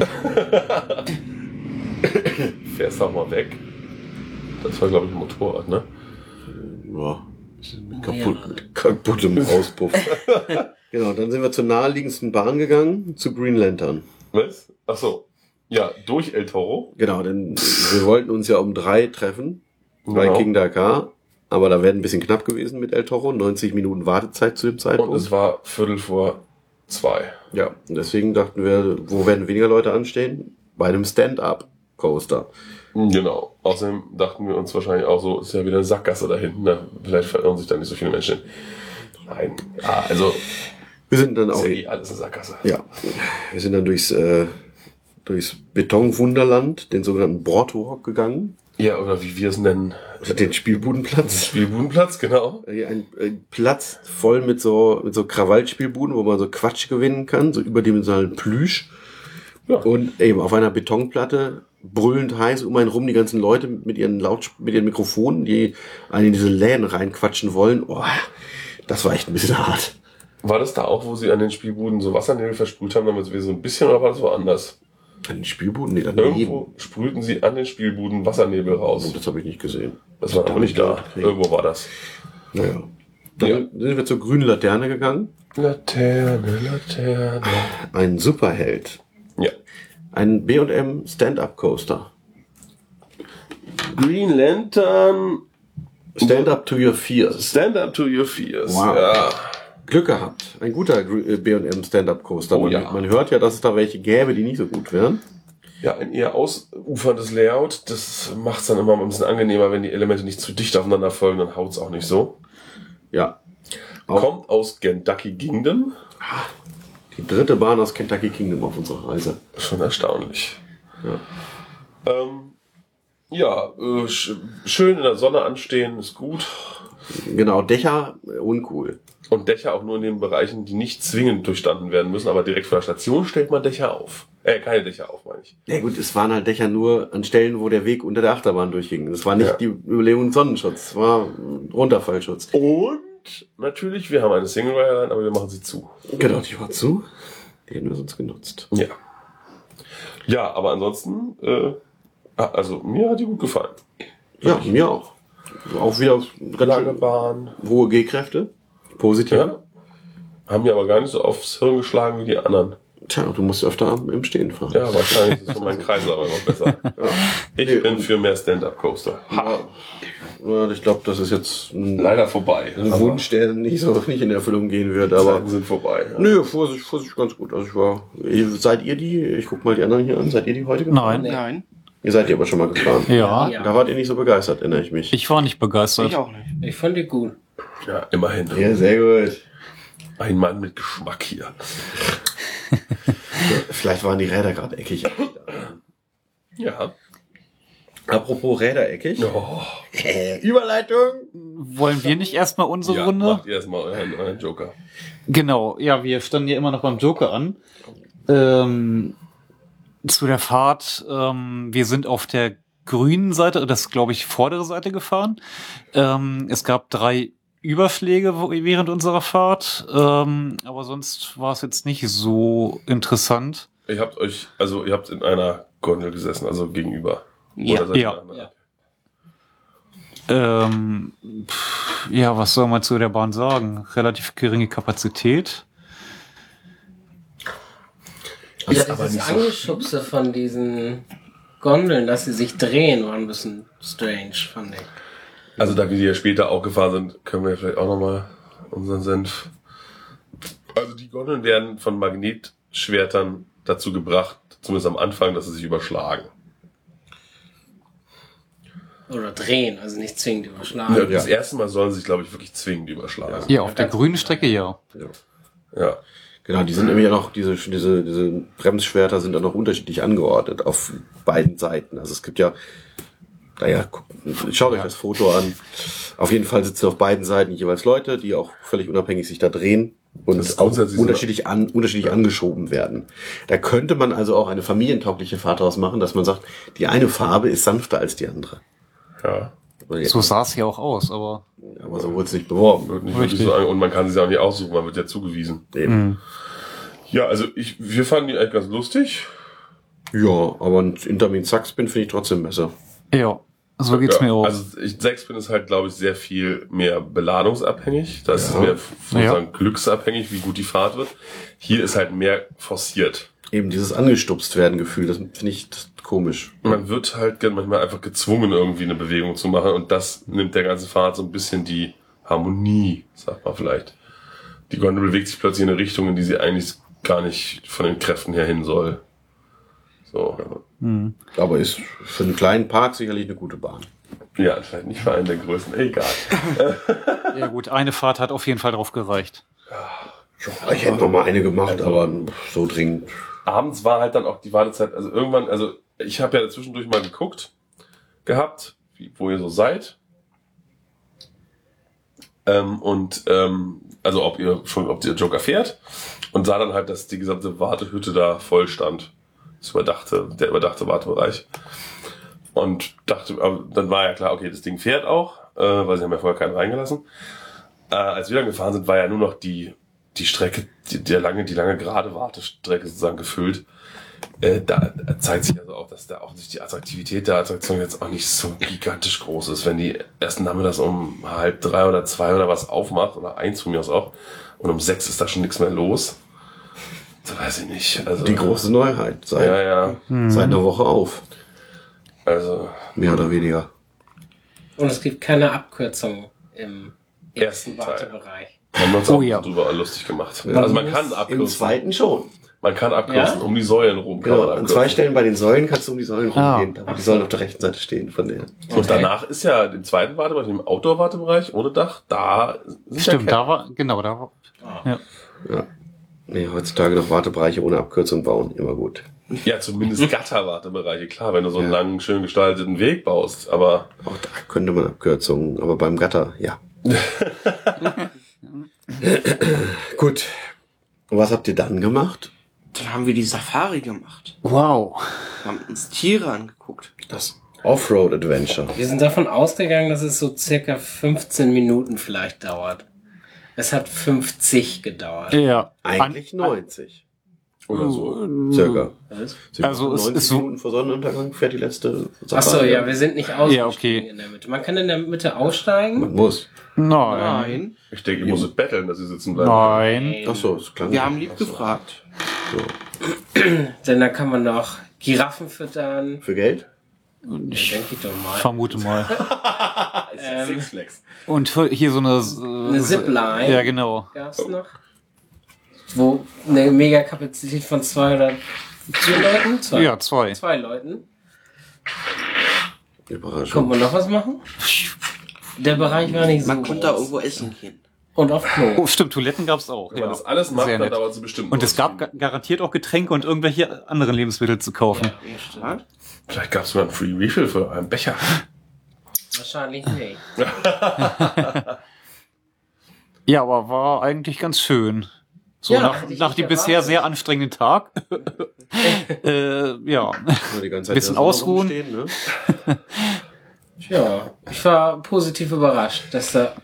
(laughs) Fährst auch mal weg. Das war, glaube ich, ein Motorrad, ne? Ja, mit, kaputt, mit kaputtem (laughs) Auspuff. (laughs) genau, dann sind wir zur naheliegendsten Bahn gegangen, zu Green Lantern. Was? Ach so. Ja, durch El Toro. Genau, denn wir wollten uns ja um drei treffen bei Genau. King Dakar. Aber da wäre ein bisschen knapp gewesen mit El Toro. 90 Minuten Wartezeit zu dem Und Zeitpunkt. es war Viertel vor zwei. ja, und deswegen dachten wir, wo werden weniger Leute anstehen? Bei einem Stand-Up-Coaster. Genau. Außerdem dachten wir uns wahrscheinlich auch so, ist ja wieder eine Sackgasse da hinten. Ne? Vielleicht verirren sich da nicht so viele Menschen. Nein. Ja, also Wir sind dann ist auch, ja eh alles eine Sackgasse. ja, wir sind dann durchs, äh, durchs Betonwunderland, den sogenannten Boardwalk gegangen. Ja, oder wie wir es nennen. Den Spielbudenplatz. Spielbudenplatz, genau. Ein, ein Platz voll mit so, mit so Krawallspielbuden, wo man so Quatsch gewinnen kann, so überdimensionalen Plüsch. Ja. Und eben auf einer Betonplatte, brüllend heiß, um einen rum die ganzen Leute mit ihren Laut mit ihren Mikrofonen, die einen in diese Läden reinquatschen wollen. Oh, das war echt ein bisschen hart. War das da auch, wo sie an den Spielbuden so Wassernebel versprüht haben, damit wir so ein bisschen, oder war das woanders? An den Spielbuden? Nee, daneben. Irgendwo sprühten sie an den Spielbuden Wassernebel raus. Das habe ich nicht gesehen. Das war aber nicht da. Irgendwo war das. Naja. Dann Ja. sind wir zur grünen Laterne gegangen. Laterne, Laterne. Ein Superheld. Ein B&M Stand-Up-Coaster. Green Lantern, Stand up to your fears. Stand up to your fears. Wow. Ja. Glück gehabt. Ein guter äh, B&M Stand-Up-Coaster. Oh man, ja. man hört ja, dass es da welche gäbe, die nicht so gut wären. Ja, ein eher ausuferndes Layout. Das macht es dann immer ein bisschen angenehmer, wenn die Elemente nicht zu dicht aufeinander folgen, dann haut's auch nicht so. Ja. Auch Kommt aus Kentucky Kingdom. Die dritte Bahn aus Kentucky Kingdom auf unserer Reise. Schon erstaunlich. Ja. Ähm, ja, äh, sch schön in der Sonne anstehen ist gut. Genau, Dächer, äh, uncool. Und Dächer auch nur in den Bereichen, die nicht zwingend durchstanden werden müssen, aber direkt vor der Station stellt man Dächer auf. Äh, keine Dächer auf, meine ich. Ja gut, es waren halt Dächer nur an Stellen, wo der Weg unter der Achterbahn durchging. Das war nicht Ja. die Überlegung Sonnenschutz, es war Runterfallschutz. Und natürlich, wir haben eine Single Airline, aber wir machen sie zu. Genau, die war zu. Die hätten wir sonst genutzt. Ja. Ja, aber ansonsten, äh, ah, also mir hat die gut gefallen. Ja, mir auch. Auch wieder Lange schön Bahn. hohe G-Kräfte. Positiv. Ja. Haben mir aber gar nicht so aufs Hirn geschlagen wie die anderen. Tja, du musst öfter am- im Stehen fahren. Ja, wahrscheinlich ist es von meinen Kreisen aber noch besser. (laughs) Ich Nee, bin für mehr Stand-Up-Coaster. Ja, ich glaube, das ist jetzt ein, Leider vorbei. ein Wunsch, der nicht so nicht in Erfüllung gehen wird, aber. Zeiten sind vorbei. Ja. Nö, Vorsicht, Vorsicht, ganz gut. Also ich war. Ihr, seid ihr die? Ich guck mal die anderen hier an. Seid ihr die heute gefahren? Nein. Nein, Ihr seid die aber schon mal gefahren. Ja, Ja. Da wart ihr nicht so begeistert, erinnere ich mich. ich war nicht begeistert. ich auch nicht. Ich fand die gut. Ja, immerhin. ja, sehr gut. Ein Mann mit Geschmack hier. (laughs) Vielleicht waren die Räder gerade eckig. Ja. Apropos Räder eckig. Oh, Äh, Überleitung. Wollen wir nicht erstmal unsere ja, Runde? macht ihr erstmal euren, euren Joker. Genau, ja, wir standen ja immer noch beim Joker an. Ähm, zu der Fahrt, ähm, wir sind auf der grünen Seite, das glaube ich vordere Seite gefahren. Ähm, es gab drei Überschläge während unserer Fahrt, ähm, aber sonst war es jetzt nicht so interessant. Ihr habt euch, also ihr habt in einer Gondel gesessen, also gegenüber. Ja. Ja. Ja. Ähm, pff, ja, was soll man zu der Bahn sagen? Relativ geringe Kapazität. Ja, aber dieses so Angeschubse von diesen Gondeln, dass sie sich drehen, war ein bisschen strange, fand ich. Also da wir die ja später auch gefahren sind, können wir vielleicht auch nochmal unseren Senf. Also die Gondeln werden von Magnetschwertern dazu gebracht, zumindest am Anfang, dass sie sich überschlagen. Oder drehen, also nicht zwingend überschlagen. Ja, das erste Mal sollen sie sich, glaube ich, wirklich zwingend überschlagen. Ja, auf der grünen Strecke ja. Ja. Genau, die sind nämlich ja noch, diese, diese, diese Bremsschwerter sind dann noch unterschiedlich angeordnet auf beiden Seiten. Also es gibt ja, naja, schaut euch das Foto an. Auf jeden Fall sitzen auf beiden Seiten jeweils Leute, die auch völlig unabhängig sich da drehen und auch unterschiedlich, an, unterschiedlich angeschoben werden. Da könnte man also auch eine familientaugliche Fahrt daraus machen, dass man sagt, die eine Farbe ist sanfter als die andere. Ja. So sah es ja auch aus, aber Aber so wurde es nicht beworben. Nicht und man kann sie auch nicht aussuchen, man wird ja zugewiesen. Eben. Ja, also ich, wir fanden die eigentlich ganz lustig. Ja, aber ein Intermin Saxpin finde ich trotzdem besser. Ja, so geht's ja, mir auch. Also ich, Sechspin ist halt, glaube ich, sehr viel mehr beladungsabhängig. Das ist Ja. mehr sozusagen glücksabhängig, wie gut die Fahrt wird. Hier ist halt mehr forciert. Eben dieses angestupst werden Gefühl, das finde ich komisch. Man wird halt gern manchmal einfach gezwungen, irgendwie eine Bewegung zu machen und das nimmt der ganzen Fahrt so ein bisschen die Harmonie, sagt man vielleicht. Die Gondel bewegt sich plötzlich in eine Richtung, in die sie eigentlich gar nicht von den Kräften her hin soll. So. Aber ist für einen kleinen Park sicherlich eine gute Bahn. Ja, vielleicht nicht für einen der Größen. Egal. (laughs) Ja gut, eine Fahrt hat auf jeden Fall drauf gereicht. Ja, ich hätte noch mal eine gemacht, aber so dringend. abends war halt dann auch die Wartezeit, also irgendwann, also ich habe ja zwischendurch mal geguckt gehabt, wie, wo ihr so seid. Ähm, und ähm, also ob ihr schon, ob ihr Joker fährt und sah dann halt, dass die gesamte Wartehütte da voll stand. Das überdachte, der überdachte Wartebereich. Und dachte, dann war ja klar, okay, das Ding fährt auch, äh, weil sie haben ja vorher keinen reingelassen. Äh, als wir dann gefahren sind, war ja nur noch die, die Strecke, die, der lange, die lange gerade Wartestrecke sozusagen gefüllt. Äh, da zeigt sich also auch, dass da auch sich die Attraktivität der Attraktion jetzt auch nicht so gigantisch groß ist. Wenn die ersten Nachmittags um halb drei oder zwei oder was aufmacht, oder eins von mir aus auch, und um sechs ist da schon nichts mehr los. So weiß ich nicht. Also, Die große Neuheit. Seit, Ja, ja. seit einer Woche auf. Also, Mehr oder weniger. Und es gibt keine Abkürzung im Ersten. Wartebereich. haben wir uns Oh auch ja. drüber lustig gemacht. Also man kann Im abkürzen. zweiten schon. Man kann abkürzen, Ja? um die Säulen rum. Kann Genau, an zwei Stellen bei den Säulen kannst du um die Säulen Ah. rumgehen. Aber die Säulen auf der rechten Seite stehen von der. Und danach ist ja im zweiten Wartebereich, im Outdoor-Wartebereich ohne Dach, da sind Stimmt, ja da war, genau, da war. Ja. Ja. Nee, heutzutage noch Wartebereiche ohne Abkürzung bauen. Immer gut. Ja, zumindest (laughs) Gatterwartebereiche, klar, wenn du so einen Ja. langen, schön gestalteten Weg baust. Aber Auch da könnte man Abkürzungen, aber beim Gatter, ja. (laughs) gut. Und was habt ihr dann gemacht? Dann haben wir die Safari gemacht. Wow. Wir haben uns Tiere angeguckt. Das Offroad Adventure. Wir sind davon ausgegangen, dass es so circa 15 Minuten vielleicht dauert. Es hat 50 gedauert. Ja. Eigentlich An- 90. oder so. Circa. Was? Also es 90 ist so- Minuten vor Sonnenuntergang fährt die letzte Ach so, Safari. ja, wir sind nicht ausgestiegen Ja, okay. in der Mitte. Man kann in der Mitte aussteigen. Man muss. Nein. Nein. Ich denke, ihr musstet betteln, dass sie sitzen bleiben. Nein. Ach so, das klang Wir haben lieb gefragt. Denn da kann man noch Giraffen füttern. Für Geld? Ja, denke ich doch mal. Vermute mal. (laughs) Ähm. Und hier so eine. äh, Eine Zipline. Ja, genau. Gab's noch? Wo eine Megakapazität von zwei oder vier Leuten? Zwei. Ja, zwei. Zwei Leuten. Überraschung. Kommt man noch was machen? Der Bereich war nicht so Man konnte da irgendwo essen gehen. Und auf Klo. Oh, stimmt, Toiletten gab's auch. Wenn Ja. man das alles macht, Sehr dann dauert es bestimmt. Und es gab ga- garantiert auch Getränke und irgendwelche anderen Lebensmittel zu kaufen. Ja? Vielleicht gab es sogar einen Free Refill für einen Becher. Wahrscheinlich nicht. (laughs) Ja, aber war eigentlich ganz schön. So Ja, nach, nach dem bisher sehr anstrengenden Tag. (laughs) äh, ja. Nur die ganze Zeit Bisschen ausruhen. Ne? (laughs) Ja, ich war positiv überrascht, dass da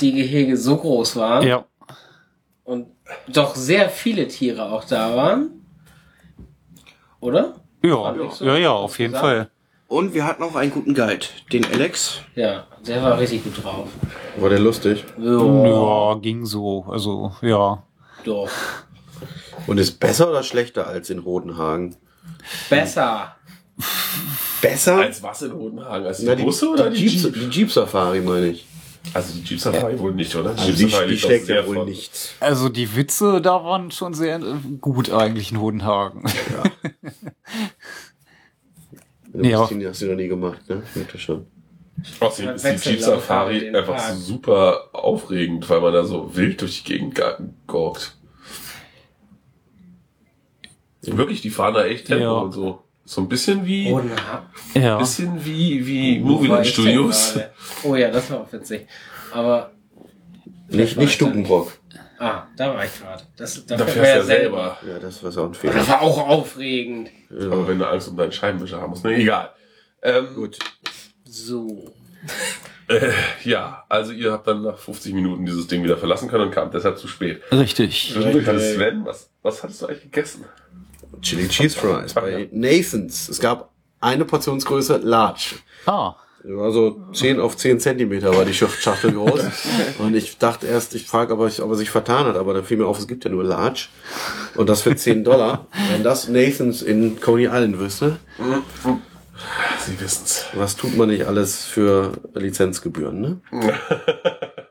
die Gehege so groß waren ja. und doch sehr viele Tiere auch da waren. Oder? Ja, so. ja, ja, auf jeden Gesagt. Fall. Und wir hatten auch einen guten Guide, den Alex. Ja, der war richtig gut drauf. War der lustig? Ja, Ja, ging so. Also, ja. doch. Und ist besser oder schlechter als in Rodenhagen? Besser. Besser? Als was in Rodenhagen? Als die Na, die, Busse oder die, die, Jeep, Jeep? die Jeep Safari meine ich. Also die Jeep Safari wohl nicht, oder? Also Jeep die, Safari die doch schlägt ja wohl von- nichts. Also die Witze da waren schon sehr äh, gut eigentlich in Hodenhagen. Du (laughs) Ja. hast die hast du noch nie gemacht, ne? Ich schon. Außerdem ist die Jeep Safari einfach Park. super aufregend, weil man da so wild durch die Gegend gorgt. Wirklich, die fahren da echt Tempo Ja. und so. So ein bisschen wie, Bodenha- ja. bisschen wie, wie Movieland Studios. Oh ja, das war auch witzig. Aber Nicht, nicht Stukenbrock. Ah, da war ich gerade. Das, da fährst du ja ja selber. Ja, das war so ein Fehler. Das war auch aufregend. Aber wenn du Angst um deinen Scheibenwischer haben musst, ne, egal. Ähm, Gut. So. (laughs) Äh, ja, also ihr habt dann nach 50 Minuten dieses Ding wieder verlassen können und kam deshalb zu spät. Richtig. Also Sven, was, was hattest du eigentlich gegessen? Chili Cheese Fries bei Nathan's. Es gab eine Portionsgröße Large. Ah. War so 10 auf 10 Zentimeter war die Schachtel groß. (laughs) Und ich dachte erst, ich frage, ob, er- ob er sich vertan hat, aber dann fiel mir auf, es gibt ja nur Large. Und das für 10 Dollar. Wenn das Nathan's in Coney Island wüsste, Sie wissen's. was tut man nicht alles für Lizenzgebühren, ne? (laughs)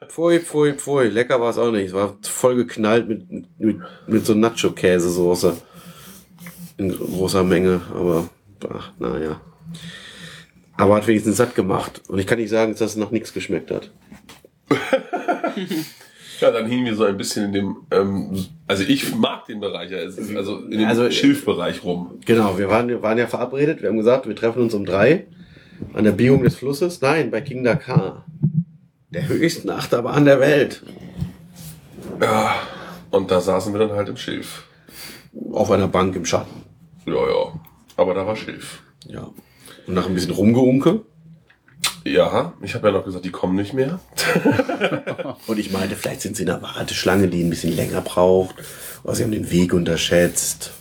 Pfui, pfui, pfui. Lecker war es auch nicht. Es war voll geknallt mit, mit, mit so Nacho-Käsesoße. In großer Menge, aber, ach, naja. Aber hat wenigstens satt gemacht. Und ich kann nicht sagen, dass das noch nichts geschmeckt hat. (laughs) Ja, dann hingen wir so ein bisschen in dem, ähm, also ich mag den Bereich, es also in dem Also, Schilfbereich rum. Genau, wir waren, wir waren ja verabredet. Wir haben gesagt, wir treffen uns um drei an der Biegung des Flusses. Nein, bei King Dakar. Der höchsten Achterbahn der Welt. Ja, und da saßen wir dann halt im Schilf. Auf einer Bank im Schatten. Ja, ja. Aber da war Schilf. Ja. Und nach ein bisschen Rumgeunke. Ja, ich habe ja noch gesagt, die kommen nicht mehr. (laughs) Und ich meinte, vielleicht sind sie in einer Warteschlange, die ein bisschen länger braucht. Oder sie haben den Weg unterschätzt.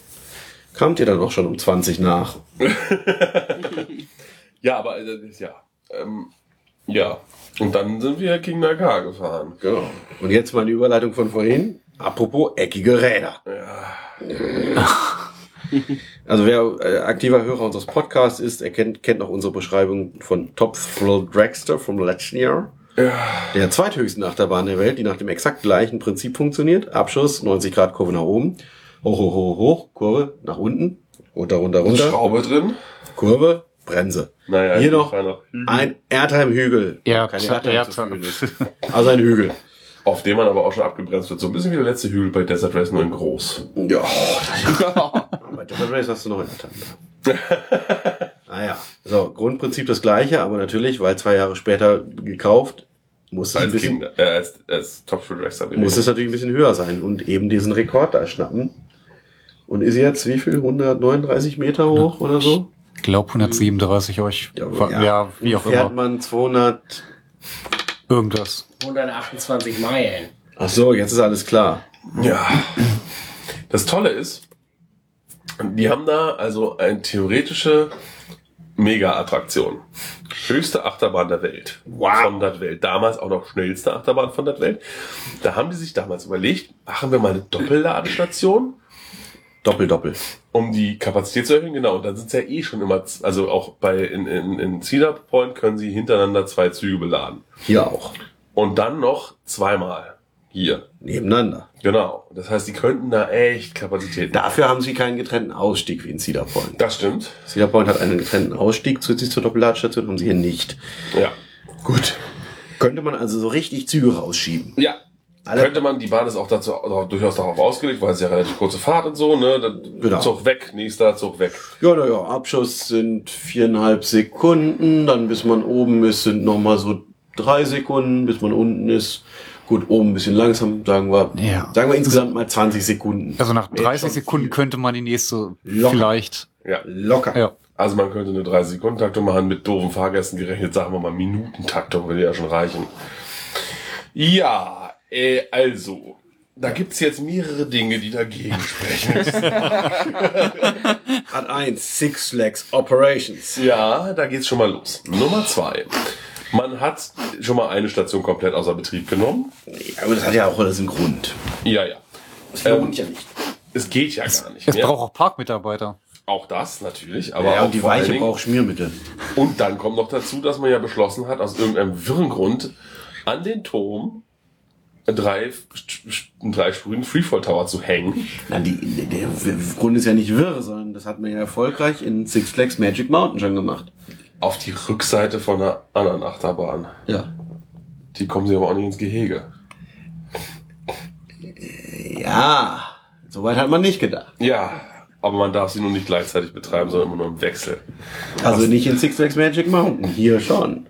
Kamt ihr dann auch schon um 20 nach? (laughs) Ja, aber äh, ja. Ähm, ja. Und dann sind wir gegen Dakar gefahren. Genau. Und jetzt mal die Überleitung von vorhin. Apropos eckige Räder. (laughs) (laughs) Also wer äh, aktiver Hörer unseres Podcasts ist, er kennt, kennt auch unsere Beschreibung von Top Thrill Dragster vom letzten Jahr. Der zweithöchsten Achterbahn der Welt, die nach dem exakt gleichen Prinzip funktioniert. Abschuss, 90 Grad Kurve nach oben. Hoch, hoch, hoch, hoch, Kurve nach unten. Runter, runter, runter. Schraube drin. Kurve, Bremse. Naja, Hier noch noch Hügel. ein Erdheim-Hügel. Ja, Keine Erdheim Erdheim. Also ein Hügel. Auf dem man aber auch schon abgebremst wird. So ein bisschen wie der letzte Hügel bei Desert Race, nur in groß. Ja. (laughs) Bei Desert Race hast du noch in der Tante. (laughs) naja, so, Grundprinzip das gleiche, aber natürlich, weil zwei Jahre später gekauft, muss es, ein Als, bisschen, King, äh, als, als Top muss es natürlich ein bisschen höher sein und eben diesen Rekord da schnappen. Und ist jetzt wie viel? 139 Meter hoch oder so? Ich glaube 137 euch. Ja, ja, wie auch Fährt immer. man 200. Irgendwas. 128 Meilen. Ach so, jetzt ist alles klar. Ja. Das Tolle ist, die haben da also eine theoretische Mega-Attraktion. Höchste Achterbahn der Welt. Wow. Von der Welt. Damals auch noch schnellste Achterbahn von der Welt. Da haben die sich damals überlegt, machen wir mal eine Doppelladestation, Doppel, doppel. um die Kapazität zu erhöhen. Genau, und dann sind es ja eh schon immer, also auch bei in, in, in Cedar Point können sie hintereinander zwei Züge beladen. Hier auch. Und dann noch zweimal hier. Nebeneinander. Genau. Das heißt, die könnten da echt Kapazitäten. Dafür haben sie keinen getrennten Ausstieg wie in Cedar Point. Das stimmt. Cedar Point hat einen getrennten Ausstieg zusätzlich zur Doppelladestation, haben sie hier nicht. Ja. Gut. Könnte man also so richtig Züge rausschieben. Ja. Alle- Könnte man, die Bahn ist auch dazu auch durchaus darauf ausgelegt, weil es ja relativ kurze Fahrt und so, ne? Dann Genau. Zug weg, nächster Zug weg. Ja, naja, Abschuss sind viereinhalb Sekunden, dann bis man oben ist, sind nochmal so drei Sekunden, bis man unten ist. Gut, oben ein bisschen langsam, sagen wir. Ja. Sagen wir insgesamt mal 20 Sekunden. Also nach Wäre 30 schon Sekunden könnte man die nächste Locker. vielleicht. Ja. Locker. Ja. Also man könnte eine 30-Sekunden-Taktung machen, mit doofen Fahrgästen gerechnet, sagen wir mal Minutentaktung, würde ja schon reichen. Ja, äh, also, da gibt's jetzt mehrere Dinge, die dagegen sprechen. (laughs) Hat eins, Six Flags Operations. ja, da geht's schon mal los. Nummer zwei. Man hat schon mal eine Station komplett außer Betrieb genommen. Ja, aber das hat ja auch alles einen Grund. Ja, ja. Das Ähm, lohnt ja nicht. Es geht ja gar nicht Es mehr. braucht auch Parkmitarbeiter. Auch das natürlich, aber ja, auch und die Weiche Dingen- braucht Schmiermittel. Und dann kommt noch dazu, dass man ja beschlossen hat, aus irgendeinem wirren Grund an den Turm drei, einen dreispurigen Freefall Tower zu hängen. Na, die, der Grund ist ja nicht wirr, sondern das hat man ja erfolgreich in Six Flags Magic Mountain schon gemacht. Auf die Rückseite von einer anderen Achterbahn. Ja. Die kommen sie aber auch nicht ins Gehege. Ja, soweit hat man nicht gedacht. Ja, aber man darf sie nur nicht gleichzeitig betreiben, sondern immer nur im Wechsel. Also nicht in Six Flags Magic Mountain, hier schon.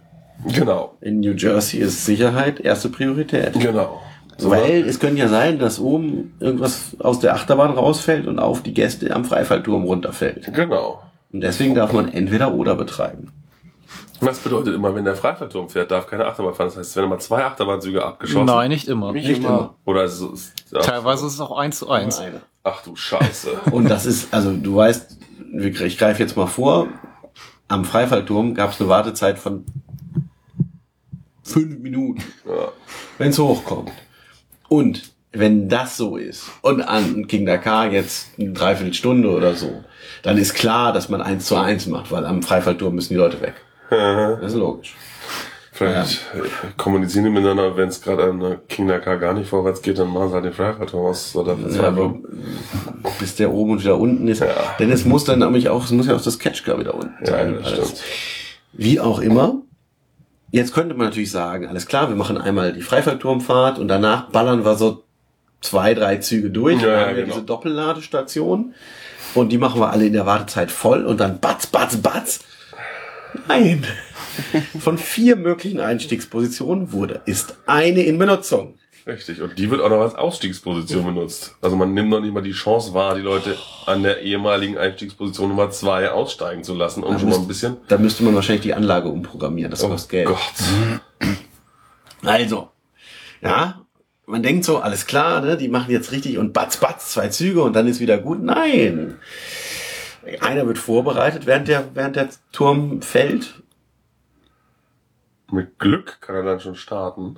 Genau, In New Jersey ist Sicherheit erste Priorität. genau. Weil es könnte ja sein, dass oben irgendwas aus der Achterbahn rausfällt und auf die Gäste am Freifallturm runterfällt. Genau. Und deswegen darf man entweder oder betreiben. Das bedeutet immer, wenn der Freifallturm fährt, darf keine Achterbahn fahren. Das heißt, es werden immer zwei Achterbahnzüge abgeschossen. Nein, nicht immer. Nicht Nicht immer. Oder es ist, ja. Teilweise ist es auch eins zu eins. Ach du Scheiße. (laughs) Und das ist, also du weißt, ich greife jetzt mal vor, am Freifallturm gab es eine Wartezeit von fünf Minuten, Ja. wenn es hochkommt. Und wenn das so ist und an King Dakar jetzt eine Dreiviertelstunde oder so, dann ist klar, dass man eins zu eins macht, weil am Freifallturm müssen die Leute weg. Das ist logisch. Vielleicht kommunizieren die miteinander, wenn es gerade an der King Dakar gar nicht vorwärts geht, dann machen sie halt den Freifallturm aus. Oder Ja, aber bis der oben und wieder unten ist. Ja. Denn es muss dann nämlich auch, es muss ja auch das Catchcar wieder unten ja, sein. das Alles. stimmt. Wie auch immer. Jetzt könnte man natürlich sagen, alles klar, wir machen einmal die Freifallturmfahrt und danach ballern wir so zwei, drei Züge durch. Ja, Dann ja, haben wir genau. diese Doppelladestation und die machen wir alle in der Wartezeit voll und dann batz, batz, batz. Nein. Von vier möglichen Einstiegspositionen wurde, ist eine in Benutzung. Richtig. Und die wird auch noch als Ausstiegsposition benutzt. Also man nimmt noch nicht mal die Chance wahr, die Leute an der ehemaligen Einstiegsposition Nummer zwei aussteigen zu lassen, um schon mal ein bisschen. Da müsste man wahrscheinlich die Anlage umprogrammieren. Das kostet Geld. Oh Gott. Also, ja, man denkt so, alles klar, ne, die machen jetzt richtig und batz, batz, zwei Züge und dann ist wieder gut. Nein. Einer wird vorbereitet, während der, während der Turm fällt. Mit Glück kann er dann schon starten.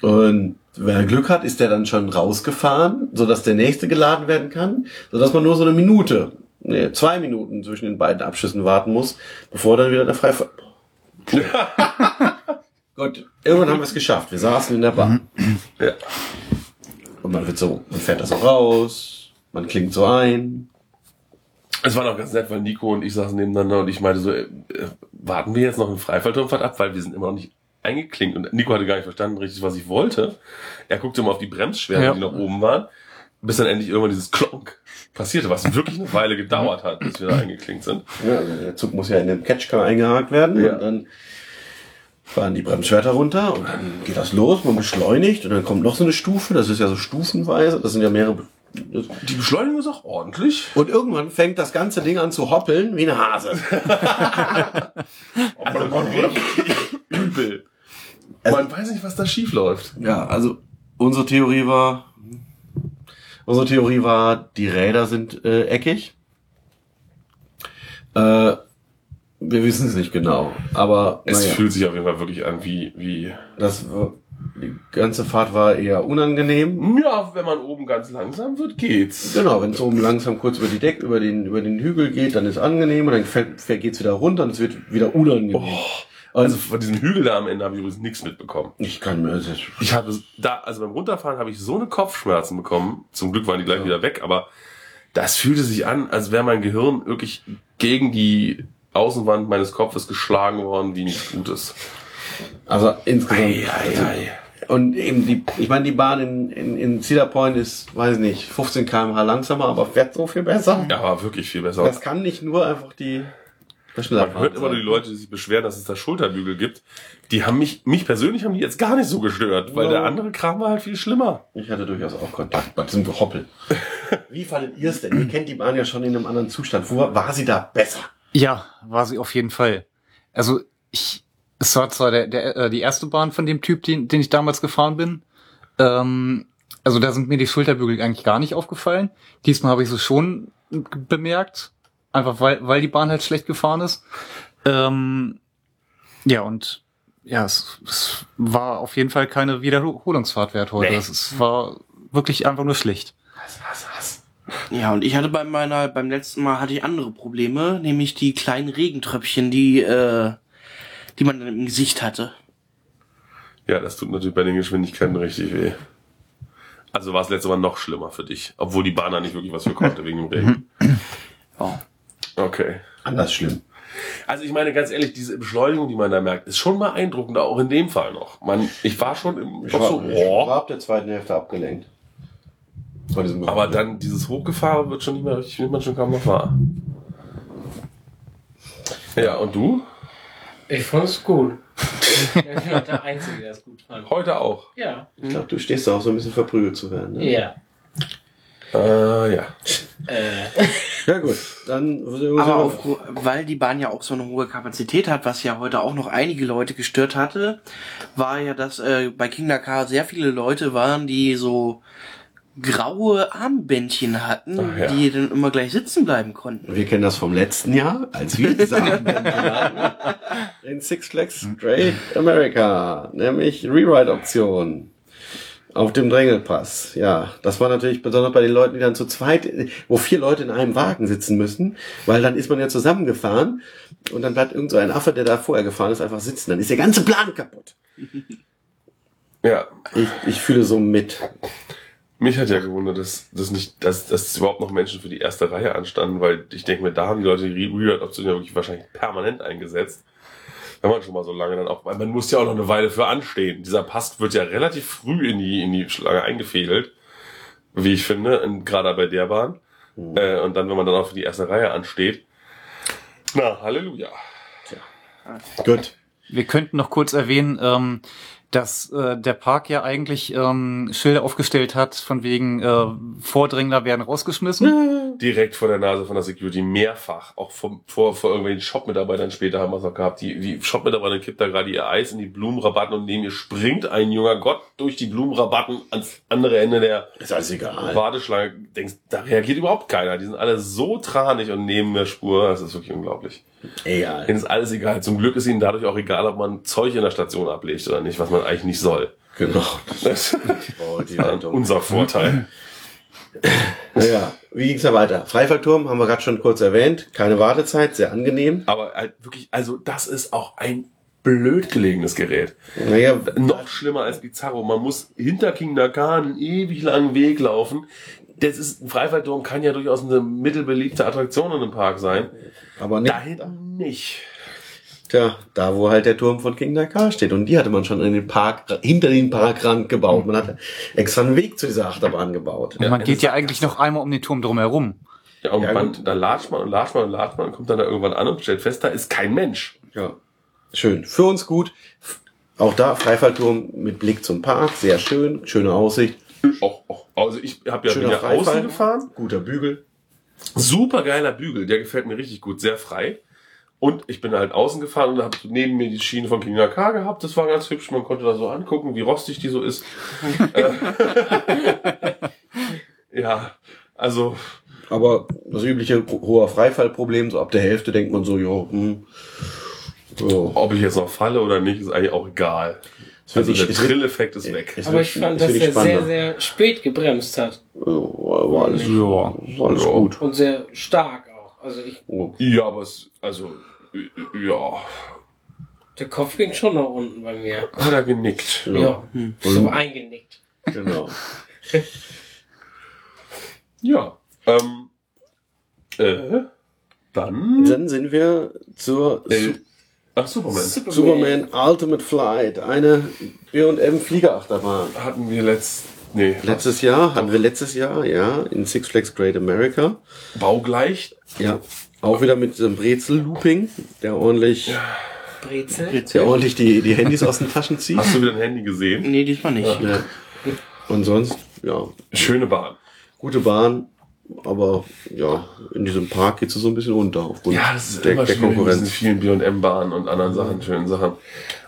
Und wenn er Glück hat, ist der dann schon rausgefahren, sodass der nächste geladen werden kann, sodass man nur so eine Minute, nee, zwei Minuten zwischen den beiden Abschüssen warten muss, bevor dann wieder der Freifall. (laughs) Gut, irgendwann haben wir es geschafft. Wir saßen in der Bahn. Ja. Und man wird so, man fährt da so raus, man klingt so ein. Es war noch ganz nett, weil Nico und ich saßen nebeneinander und ich meinte so, äh, warten wir jetzt noch eine Freifallturmfahrt ab, weil wir sind immer noch nicht eingeklinkt. Und Nico hatte gar nicht verstanden richtig, was ich wollte. Er guckte mal auf die Bremsschweren, Ja. die noch oben waren, bis dann endlich irgendwann dieses Klonk passierte, was wirklich eine Weile gedauert hat, bis wir da eingeklinkt sind. Ja, also der Zug muss ja in den Catchcar eingehakt werden Ja. und dann fahren die Bremsschwerter runter und dann geht das los, man beschleunigt und dann kommt noch so eine Stufe, das ist ja so stufenweise, das sind ja mehrere. Die Beschleunigung ist auch ordentlich. Und irgendwann fängt das ganze Ding an zu hoppeln wie eine Hase. Also übel. Man weiß nicht, was da schief läuft. Ja, also unsere Theorie war, unsere Theorie war, die Räder sind äh, eckig. Äh, wir wissen es nicht genau, aber Es naja, fühlt sich auf jeden Fall wirklich an wie, wie, das die ganze Fahrt war eher unangenehm. ja, wenn man oben ganz langsam wird, geht's. Genau, wenn es oben langsam kurz über die Deck, über den, über den Hügel geht, dann ist angenehm und dann fällt, geht's wieder runter und es wird wieder unangenehm. Also von diesem Hügel da am Ende habe ich übrigens nichts mitbekommen. ich kann mir das jetzt, Ich habe da, also beim Runterfahren habe ich so eine Kopfschmerzen bekommen. Zum Glück waren die gleich wieder weg, aber das fühlte sich an, als wäre mein Gehirn wirklich gegen die Außenwand meines Kopfes geschlagen worden, wie nichts Gutes. Also insgesamt. Ei, ei, ei. Und eben die, ich meine, die Bahn in, in, in Cedar Point ist, weiß nicht, 15 km/h langsamer, aber fährt so viel besser. Ja, war wirklich viel besser. Das kann nicht nur einfach die Man hört immer nur die Leute, die sich beschweren, dass es da Schulterbügel gibt. Die haben mich, mich persönlich haben die jetzt gar nicht so gestört, weil Ja. der andere Kram war halt viel schlimmer. Ich hatte durchaus auch Kontakt bei diesem Gehoppel. Wie fandet ihr es denn? Ihr kennt die Bahn ja schon in einem anderen Zustand. Wo war sie da besser? Ja, war sie auf jeden Fall. Also ich, es war zwar der, der, äh, die erste Bahn von dem Typ, den, den ich damals gefahren bin. Ähm, also da sind mir die Schulterbügel eigentlich gar nicht aufgefallen. Diesmal habe ich sie schon bemerkt, einfach weil, weil die Bahn halt schlecht gefahren ist. Ähm, ja und ja, es, es war auf jeden Fall keine Wiederholungsfahrt wert heute. Nee. Es, es war wirklich einfach nur schlecht. Was, was, was? Ja, und ich hatte bei meiner, beim letzten Mal hatte ich andere Probleme, nämlich die kleinen Regentröpfchen, die, äh, die man dann im Gesicht hatte. Ja, das tut natürlich bei den Geschwindigkeiten richtig weh. Also war es letztes Mal noch schlimmer für dich, obwohl die Bahn da nicht wirklich was für konnte wegen dem Regen. Ja. Okay. Anders schlimm. Also ich meine ganz ehrlich, diese Beschleunigung, die man da merkt, ist schon beeindruckend, auch in dem Fall noch. Man, ich war schon im Ich war, so, ich war ab der zweiten Hälfte abgelenkt. Von diesem aber dann dieses Hochgefahren wird schon nicht mehr richtig, nimmt man schon kaum noch wahr. Ja, und du? Ich fand es gut. ich bin auch der Einzige, der es gut fand. Heute auch. Ja. Ich glaube, du stehst da auch so ein bisschen verprügelt zu werden. Ne? Ja. Äh, ja. Äh, Ja gut, dann Aber auf, weil die Bahn ja auch so eine hohe Kapazität hat, was ja heute auch noch einige Leute gestört hatte, war ja, dass äh, bei King Dakar sehr viele Leute waren, die so graue Armbändchen hatten, Ach ja. die dann immer gleich sitzen bleiben konnten. Wir kennen das vom letzten Jahr, als wir diese Armbändchen (laughs) hatten. In Six Flags Great America, nämlich Rewrite-Option. Auf dem Drängelpass. Ja, das war natürlich besonders bei den Leuten, die dann zu zweit, wo vier Leute in einem Wagen sitzen müssen, weil dann ist man ja zusammengefahren und dann bleibt irgend so ein Affe, der da vorher gefahren ist, einfach sitzen. Dann ist der ganze Plan kaputt. Ja. Ich, ich fühle so mit. Mich hat ja gewundert, dass, dass nicht, dass, dass überhaupt noch Menschen für die erste Reihe anstanden, weil ich denke mir, da haben die Leute die Rewrite-Option ja wirklich wahrscheinlich permanent eingesetzt. Wenn man schon mal so lange dann auch, weil man muss ja auch noch eine Weile für anstehen. Dieser Pass wird ja relativ früh in die, in die Schlange eingefädelt, wie ich finde, gerade bei der Bahn. Äh, und dann, wenn man dann auch für die erste Reihe ansteht. Na, Halleluja. Gut. Wir könnten noch kurz erwähnen, ähm, dass äh, der Park ja eigentlich ähm, Schilder aufgestellt hat, von wegen äh, Vordringler werden rausgeschmissen. Direkt vor der Nase von der Security mehrfach, auch vom, vor, vor irgendwelchen Shop-Mitarbeitern später haben wir es noch gehabt. Die, die Shop-Mitarbeiter kippt da gerade ihr Eis in die Blumenrabatten und neben ihr springt ein junger Gott durch die Blumenrabatten ans andere Ende der Ist alles egal. Warteschlange. Denkst, da reagiert überhaupt keiner. Die sind alle so tranig und neben der Spur. Das ist wirklich unglaublich. Egal. Ihnen ist alles egal. Zum Glück ist ihnen dadurch auch egal, ob man Zeug in der Station ablegt oder nicht, was man eigentlich nicht soll. Genau. Das (laughs) Oh, die ist Leitung. unser Vorteil. Naja, wie ging's da weiter? Freifallturm haben wir gerade schon kurz erwähnt. Keine Wartezeit, sehr angenehm. Aber halt wirklich, also das ist auch ein blöd gelegenes Gerät. Naja, Noch schlimmer als Bizarro. Man muss hinter King Dakar einen ewig langen Weg laufen. Das ist, ein Freifallturm kann ja durchaus eine mittelbeliebte Attraktion in einem Park sein. aber nicht. Da hinten nicht. Tja, da wo halt der Turm von King Dakar steht. Und die hatte man schon in den Park, hinter den Parkrand gebaut. Man hat extra einen Weg zu dieser Achterbahn gebaut. Und man Ja, geht ja eigentlich noch einmal um den Turm drumherum. Ja, und Ja, man, da latscht man und latscht man und latscht man und kommt dann da irgendwann an und stellt fest, da ist kein Mensch. Ja. Schön. Für uns gut. Auch da Freifallturm mit Blick zum Park. Sehr schön. Schöne Aussicht. Auch, auch, also ich habe ja, Freifall. außen gefahren. Guter Bügel. Super geiler Bügel, der gefällt mir richtig gut, sehr frei. Und ich bin halt außen gefahren und habe neben mir die Schiene von King K gehabt. Das war ganz hübsch. Man konnte da so angucken, wie rostig die so ist. Äh, (laughs) ja, also Aber das übliche hoher Freifallproblem, so ab der Hälfte denkt man so, jo, hm, jo. ob ich jetzt noch falle oder nicht, ist eigentlich auch egal. Also der Trill-Effekt ist weg. aber wird- ich fand, dass er sehr, sehr spät gebremst hat. Jo, war alles, Ja. war alles Ja. gut. Und sehr stark auch. Also ich, Oh. Ja, aber es, also, ja, der Kopf ging schon nach unten bei mir. hat er genickt. Ja. Hm. So eingenickt. Genau. Ja. Ähm, äh, dann, Dann sind wir zur äh, ach, Superman. Superman Ultimate Flight, eine B&M Fliegerachterbahn. Hatten wir letzt, nee, Letztes Jahr, hatten wir letztes Jahr, ja, in Six Flags Great America. baugleich. Ja, auch wieder mit diesem Brezel-Looping, der ordentlich, Brezel. der ordentlich die, die Handys aus den Taschen zieht. Hast du wieder ein Handy gesehen? Nee, diesmal nicht. Ja. Und sonst, ja, Schöne Bahn. gute Bahn, aber ja, in diesem Park geht es so ein bisschen unter aufgrund Ja, das ist der, immer der schwierig mit Konkurrenz. vielen B&M-Bahnen und anderen Sachen, schönen Sachen.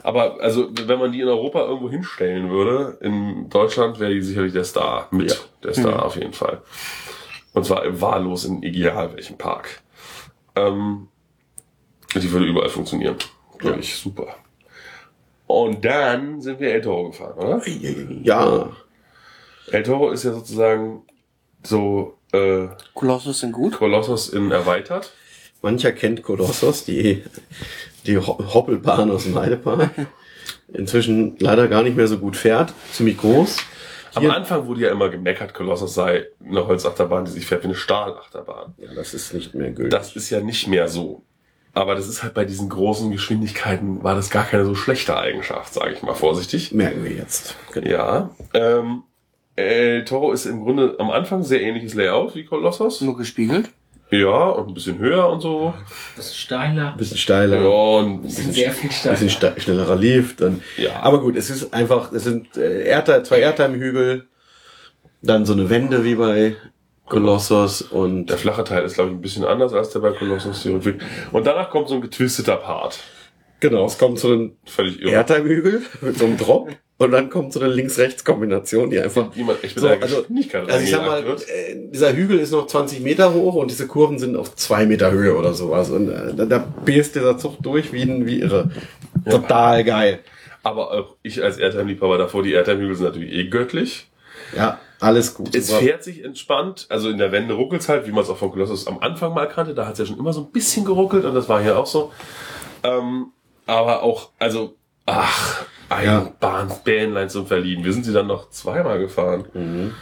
Aber also, wenn man die in Europa irgendwo hinstellen würde, in Deutschland wäre die sicherlich der Star. Mit Ja. der Star auf jeden Fall. Und zwar wahllos in egal welchem Park. Ähm, die würde überall funktionieren. Glaube ich, super. Und dann sind wir El Toro gefahren, oder? Ja, El Toro ist ja sozusagen so äh, Kolossus sind gut. Kolossus in erweitert. mancher kennt Kolossos, die, die Ho- Hoppelbahn aus dem Heidepark. Inzwischen leider gar nicht mehr so gut fährt, ziemlich groß. Am Anfang wurde ja immer gemeckert, Kolossus sei eine Holzachterbahn, die sich fährt wie eine Stahlachterbahn. Ja, das ist nicht mehr gültig. Das ist ja nicht mehr so. Aber das ist halt bei diesen großen Geschwindigkeiten war das gar keine so schlechte Eigenschaft, sage ich mal vorsichtig. merken wir jetzt. Genau. Ja. Ähm, El Toro ist im Grunde am Anfang sehr ähnliches Layout wie Kolossus. Nur gespiegelt. Ja, und ein bisschen höher und so. Das ist steiler. Bisschen steiler. Ja, und ein bisschen sehr viel bisschen steiler. sta- schnellerer Lift. Dann, Ja. Aber gut, es ist einfach, es sind äh, Erdteil, zwei Erdheim-Hügel, dann so eine Wende wie bei Colossus und Der flache Teil ist, glaube ich, ein bisschen anders als der bei Rückweg. Und danach kommt so ein getwisteter Part. Genau, es kommt so ein Völlig irre. Erdheim-Hügel mit so einem Drop und dann kommt so eine Links-Rechts-Kombination, die einfach Wie man echt mit So, also, also ich sag mal, äh, dieser Hügel ist noch 20 Meter hoch und diese Kurven sind auf zwei Meter Höhe oder sowas. Und äh, da, da bläst dieser Zug durch wie, ein, wie irre. Total geil. Aber auch ich als Airtime-Liebhaber davor, die Airtime-Hügel sind natürlich eh göttlich. Ja, alles gut. Es fährt sich entspannt, also in der Wende ruckelt's halt, wie man es auch von Colossus am Anfang mal kannte. Da hat's ja schon immer so ein bisschen geruckelt und das war hier auch so. Ähm, aber auch, also, ach, ein Ja. Bahn, Bähnlein zum Verlieben. Wir sind sie dann noch zweimal gefahren.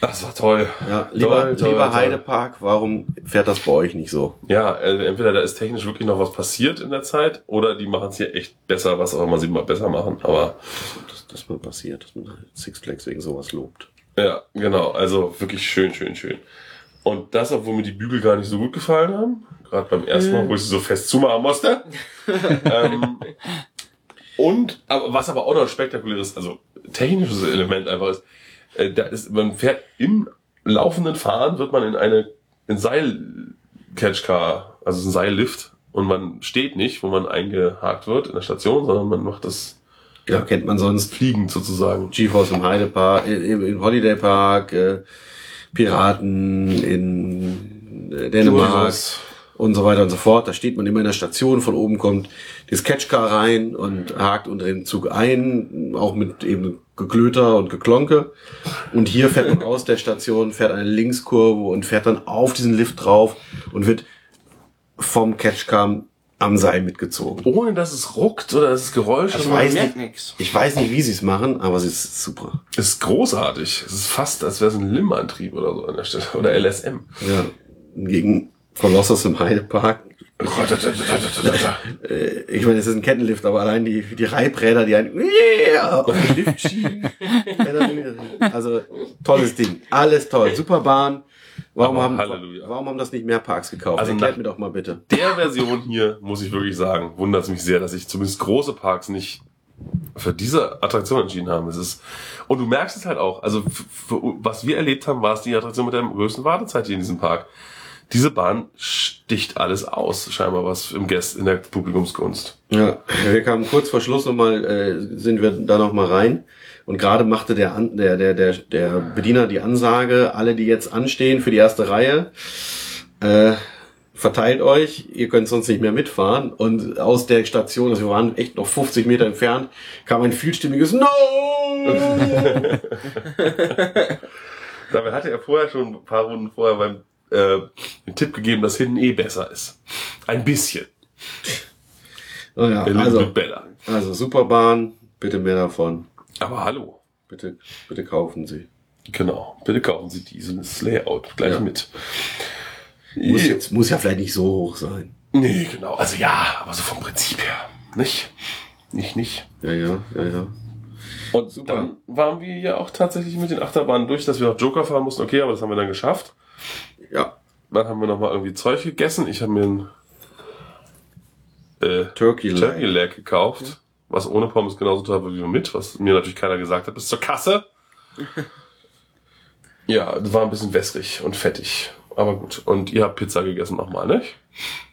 Das war toll. ja, lieber, Toll, toll, lieber toll. Heidepark, warum fährt das bei euch nicht so? Ja, also entweder da ist technisch wirklich noch was passiert in der Zeit oder die machen es hier echt besser, was auch immer sie mal besser machen. Aber Das, das mal passiert, dass man halt Six Flags wegen sowas lobt. ja, genau, also wirklich schön, schön, schön. Und das, obwohl mir die Bügel gar nicht so gut gefallen haben. Gerade beim ersten Mal, wo ich sie so fest zumachen musste. (laughs) ähm, und, aber was aber auch noch ein spektakuläres, also technisches Element einfach ist, äh, da ist, man fährt im laufenden Fahren, wird man in eine, in Seil-Catchcar, also ein Seillift, und man steht nicht, wo man eingehakt wird in der Station, sondern man macht das Ja, kennt man sonst fliegend sozusagen. GeForce im Heidepark, im, im Holiday Park, äh, Piraten in äh, Dänemark Julius. Und so weiter und so fort. Da steht man immer in der Station, von oben kommt das Catchcar rein und hakt unter den Zug ein, auch mit eben Geklöter und Geklonke. Und hier fährt man aus der Station, fährt eine Linkskurve und fährt dann auf diesen Lift drauf und wird vom Catchcar am Seil mitgezogen. Ohne dass es ruckt oder dass es Geräusche macht. weiß merkt nicht, nix. ich weiß nicht, wie sie es machen, aber es ist super. Es ist großartig. Es ist fast, als wäre es ein Lim-Antrieb oder so an der Stelle. Oder LSM. Ja, gegen Colossus im Heidepark. Äh, ich meine, es ist ein Kettenlift, aber allein die, die Reibräder, die einen yeah, auf den Lift schieben. (laughs) Also, tolles Ding. Alles toll. Super Bahn. Warum Aber haben, Halleluja. warum haben das nicht mehr Parks gekauft? Also Erklärt mir doch mal bitte. Der Version hier, muss ich wirklich sagen, wundert es mich sehr, dass sich zumindest große Parks nicht für diese Attraktion entschieden haben. Es ist, und du merkst es halt auch, also f- für, was wir erlebt haben, war es die Attraktion mit der größten Wartezeit hier in diesem Park. Diese Bahn sticht alles aus, scheinbar was im Guest, in der Publikumsgunst. Ja, wir kamen kurz vor Schluss nochmal, äh, sind wir da nochmal rein. Und gerade machte der, An der, der, der, der Bediener die Ansage, alle, die jetzt anstehen für die erste Reihe, äh, verteilt euch, ihr könnt sonst nicht mehr mitfahren. Und aus der Station, also wir waren echt noch 50 Meter entfernt, kam ein vielstimmiges No! (laughs) Dabei hatte er vorher schon ein paar Runden vorher beim äh, den Tipp gegeben, dass hinten eh besser ist. Ein bisschen. oh ja, also, also Superbahn, bitte mehr davon. Aber hallo. Bitte, bitte kaufen Sie. Genau. Bitte kaufen Sie dieses Layout gleich Ja. mit. Muss, jetzt, muss ja vielleicht nicht so hoch sein. Nee, genau. Also ja, aber so vom Prinzip her. Nicht? Nicht, nicht. Ja, ja, ja, ja. Und Super. dann waren wir ja auch tatsächlich mit den Achterbahnen durch, dass wir noch Joker fahren mussten. Okay, aber das haben wir dann geschafft. Ja, Dann haben wir noch mal irgendwie Zeug gegessen. Ich habe mir ein äh, Turkey Leg. Turkey Leg gekauft, was ohne Pommes genauso teuer war wie mit, was mir natürlich keiner gesagt hat, bis zur Kasse. (laughs) ja, das war ein bisschen wässrig und fettig. Aber gut. Und ihr habt Pizza gegessen nochmal, nicht?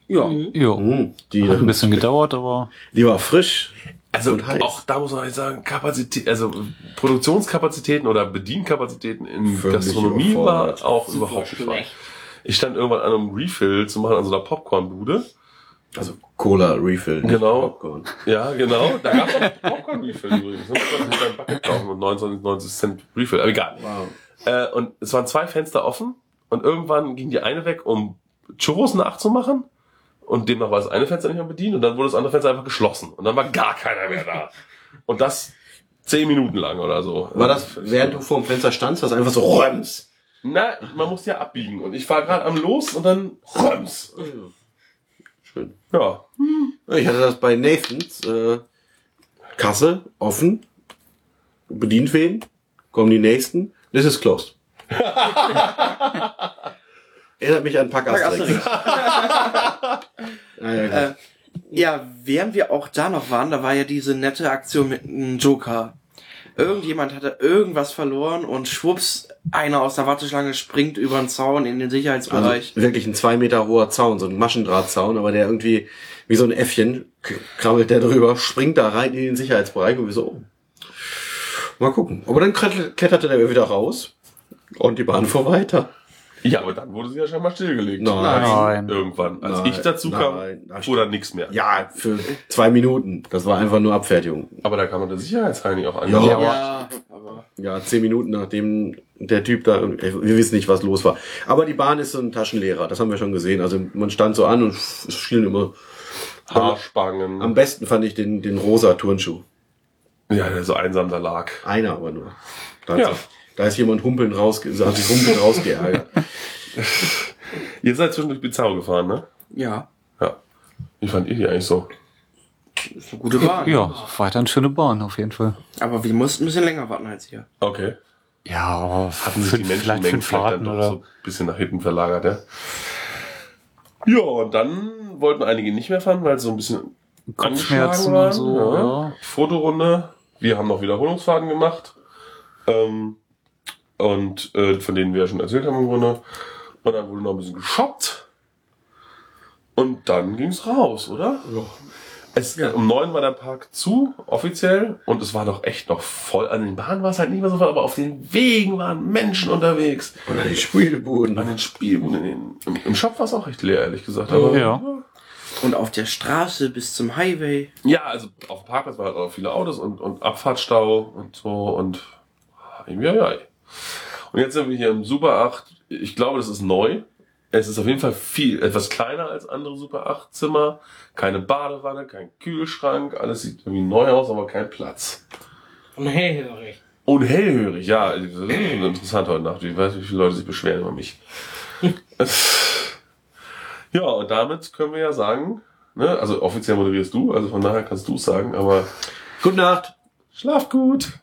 Ja. Jo. Hm, die, Hat ein bisschen gedauert, aber die war frisch. Also auch da muss man halt sagen, Kapazität, also Produktionskapazitäten oder Bedienkapazitäten in Völlig Gastronomie war auch Super überhaupt nicht wahr. schlecht. Ich stand irgendwann an einem Refill zu machen an so einer Popcornbude. Also Cola Refill. nicht Genau. Popcorn. Ja, genau. Da gab es auch Popcorn-Refill übrigens. Da musste man ein Bucket kaufen und 29, 90 Cent Refill. Aber egal. Wow. Äh, und es waren zwei Fenster offen und irgendwann ging die eine weg, um Churros nachzumachen. Und demnach war das eine Fenster nicht mehr bedient und dann wurde das andere Fenster einfach geschlossen. Und dann war gar keiner mehr da. (laughs) Und das zehn Minuten lang oder so. War das, während du vor dem Fenster standst, das einfach so Röms? Na, man muss ja abbiegen. Und ich war gerade am Los und dann Röms. Schön. Ja. Ich hatte das bei Nathans, äh, Kasse, offen, bedient wen, kommen die nächsten, this is closed. Erinnert mich an Pack Asterix. (laughs) (laughs) Ah, ja. Äh, ja, während wir auch da noch waren, da war ja diese nette Aktion mit einem Joker. Irgendjemand hatte irgendwas verloren und schwupps, einer aus der Warteschlange springt über den Zaun in den also Sicherheitsbereich. wirklich ein zwei Meter hoher Zaun, so ein Maschendrahtzaun, aber der irgendwie wie so ein Äffchen krabbelt der drüber, springt da rein in den Sicherheitsbereich und wir so, oh. mal gucken. Aber dann klet- kletterte der wieder raus und die Bahn fuhr weiter. Ja, aber dann wurde sie ja scheinbar stillgelegt. Nein. Nein. Irgendwann. Als Nein. ich dazu kam, Nein. Fuhr dann nichts mehr. Ja, für zwei Minuten. Das war einfach nur Abfertigung. Aber da kann man der Sicherheitsheini auch Ja. anschauen. ja, aber Ja, zehn Minuten nachdem der Typ da, wir wissen nicht, was los war. Aber die Bahn ist so ein Taschenlehrer, das haben wir schon gesehen. Also man stand so an und es fielen immer. Haarspangen. Am besten fand ich den, den rosa Turnschuh. ja, der so einsam da lag. Einer aber nur. Da, Ja. sich, da ist jemand humpeln rausge, hat sich humpeln rausgeärgert. (laughs) Ihr seid zwischendurch Bizarro gefahren, ne? ja, Ja. Wie fand ihr die eigentlich so? ist eine gute Bahn. Ja, weiter eine schöne Bahn auf jeden Fall. Aber wir mussten ein bisschen länger warten als ihr. Okay. Ja, aber Hatten sich die vielleicht Menschenmengen fünf vielleicht dann Fahrten doch oder. so ein bisschen nach hinten verlagert, ja? Ja, und dann wollten einige nicht mehr fahren, weil es so ein bisschen Kopfschmerzen und so, ja. Fotorunde. Wir haben noch Wiederholungsfahrten gemacht. Ähm, und äh, von denen wir ja schon erzählt haben im Grunde. Und dann wurde noch ein bisschen geshoppt. Und dann ging's raus, oder? Es, Um neun war der Park zu, offiziell. Und es war doch echt noch voll. An den Bahnen war es halt nicht mehr so voll, aber auf den Wegen waren Menschen unterwegs. Spielbuden. An den Spielen, in den, im, im Shop war es auch recht leer, ehrlich gesagt. Aber, Ja. Und auf der Straße bis zum Highway. Ja, also auf dem Parkplatz waren halt auch viele Autos und, und Abfahrtstau und so und ja, ja. Und jetzt sind wir hier im Super 8. Ich glaube, das ist neu. Es ist auf jeden Fall viel, etwas kleiner als andere Super 8 Zimmer. Keine Badewanne, kein Kühlschrank. Alles sieht irgendwie neu aus, aber kein Platz. Und hellhörig. Und hellhörig, ja. Das ist interessant heute Nacht. Ich weiß, wie viele Leute sich beschweren über mich. (laughs) ja, und damit können wir ja sagen, ne, also offiziell moderierst du, also von daher kannst du es sagen, aber Gute Nacht. schlaf gut.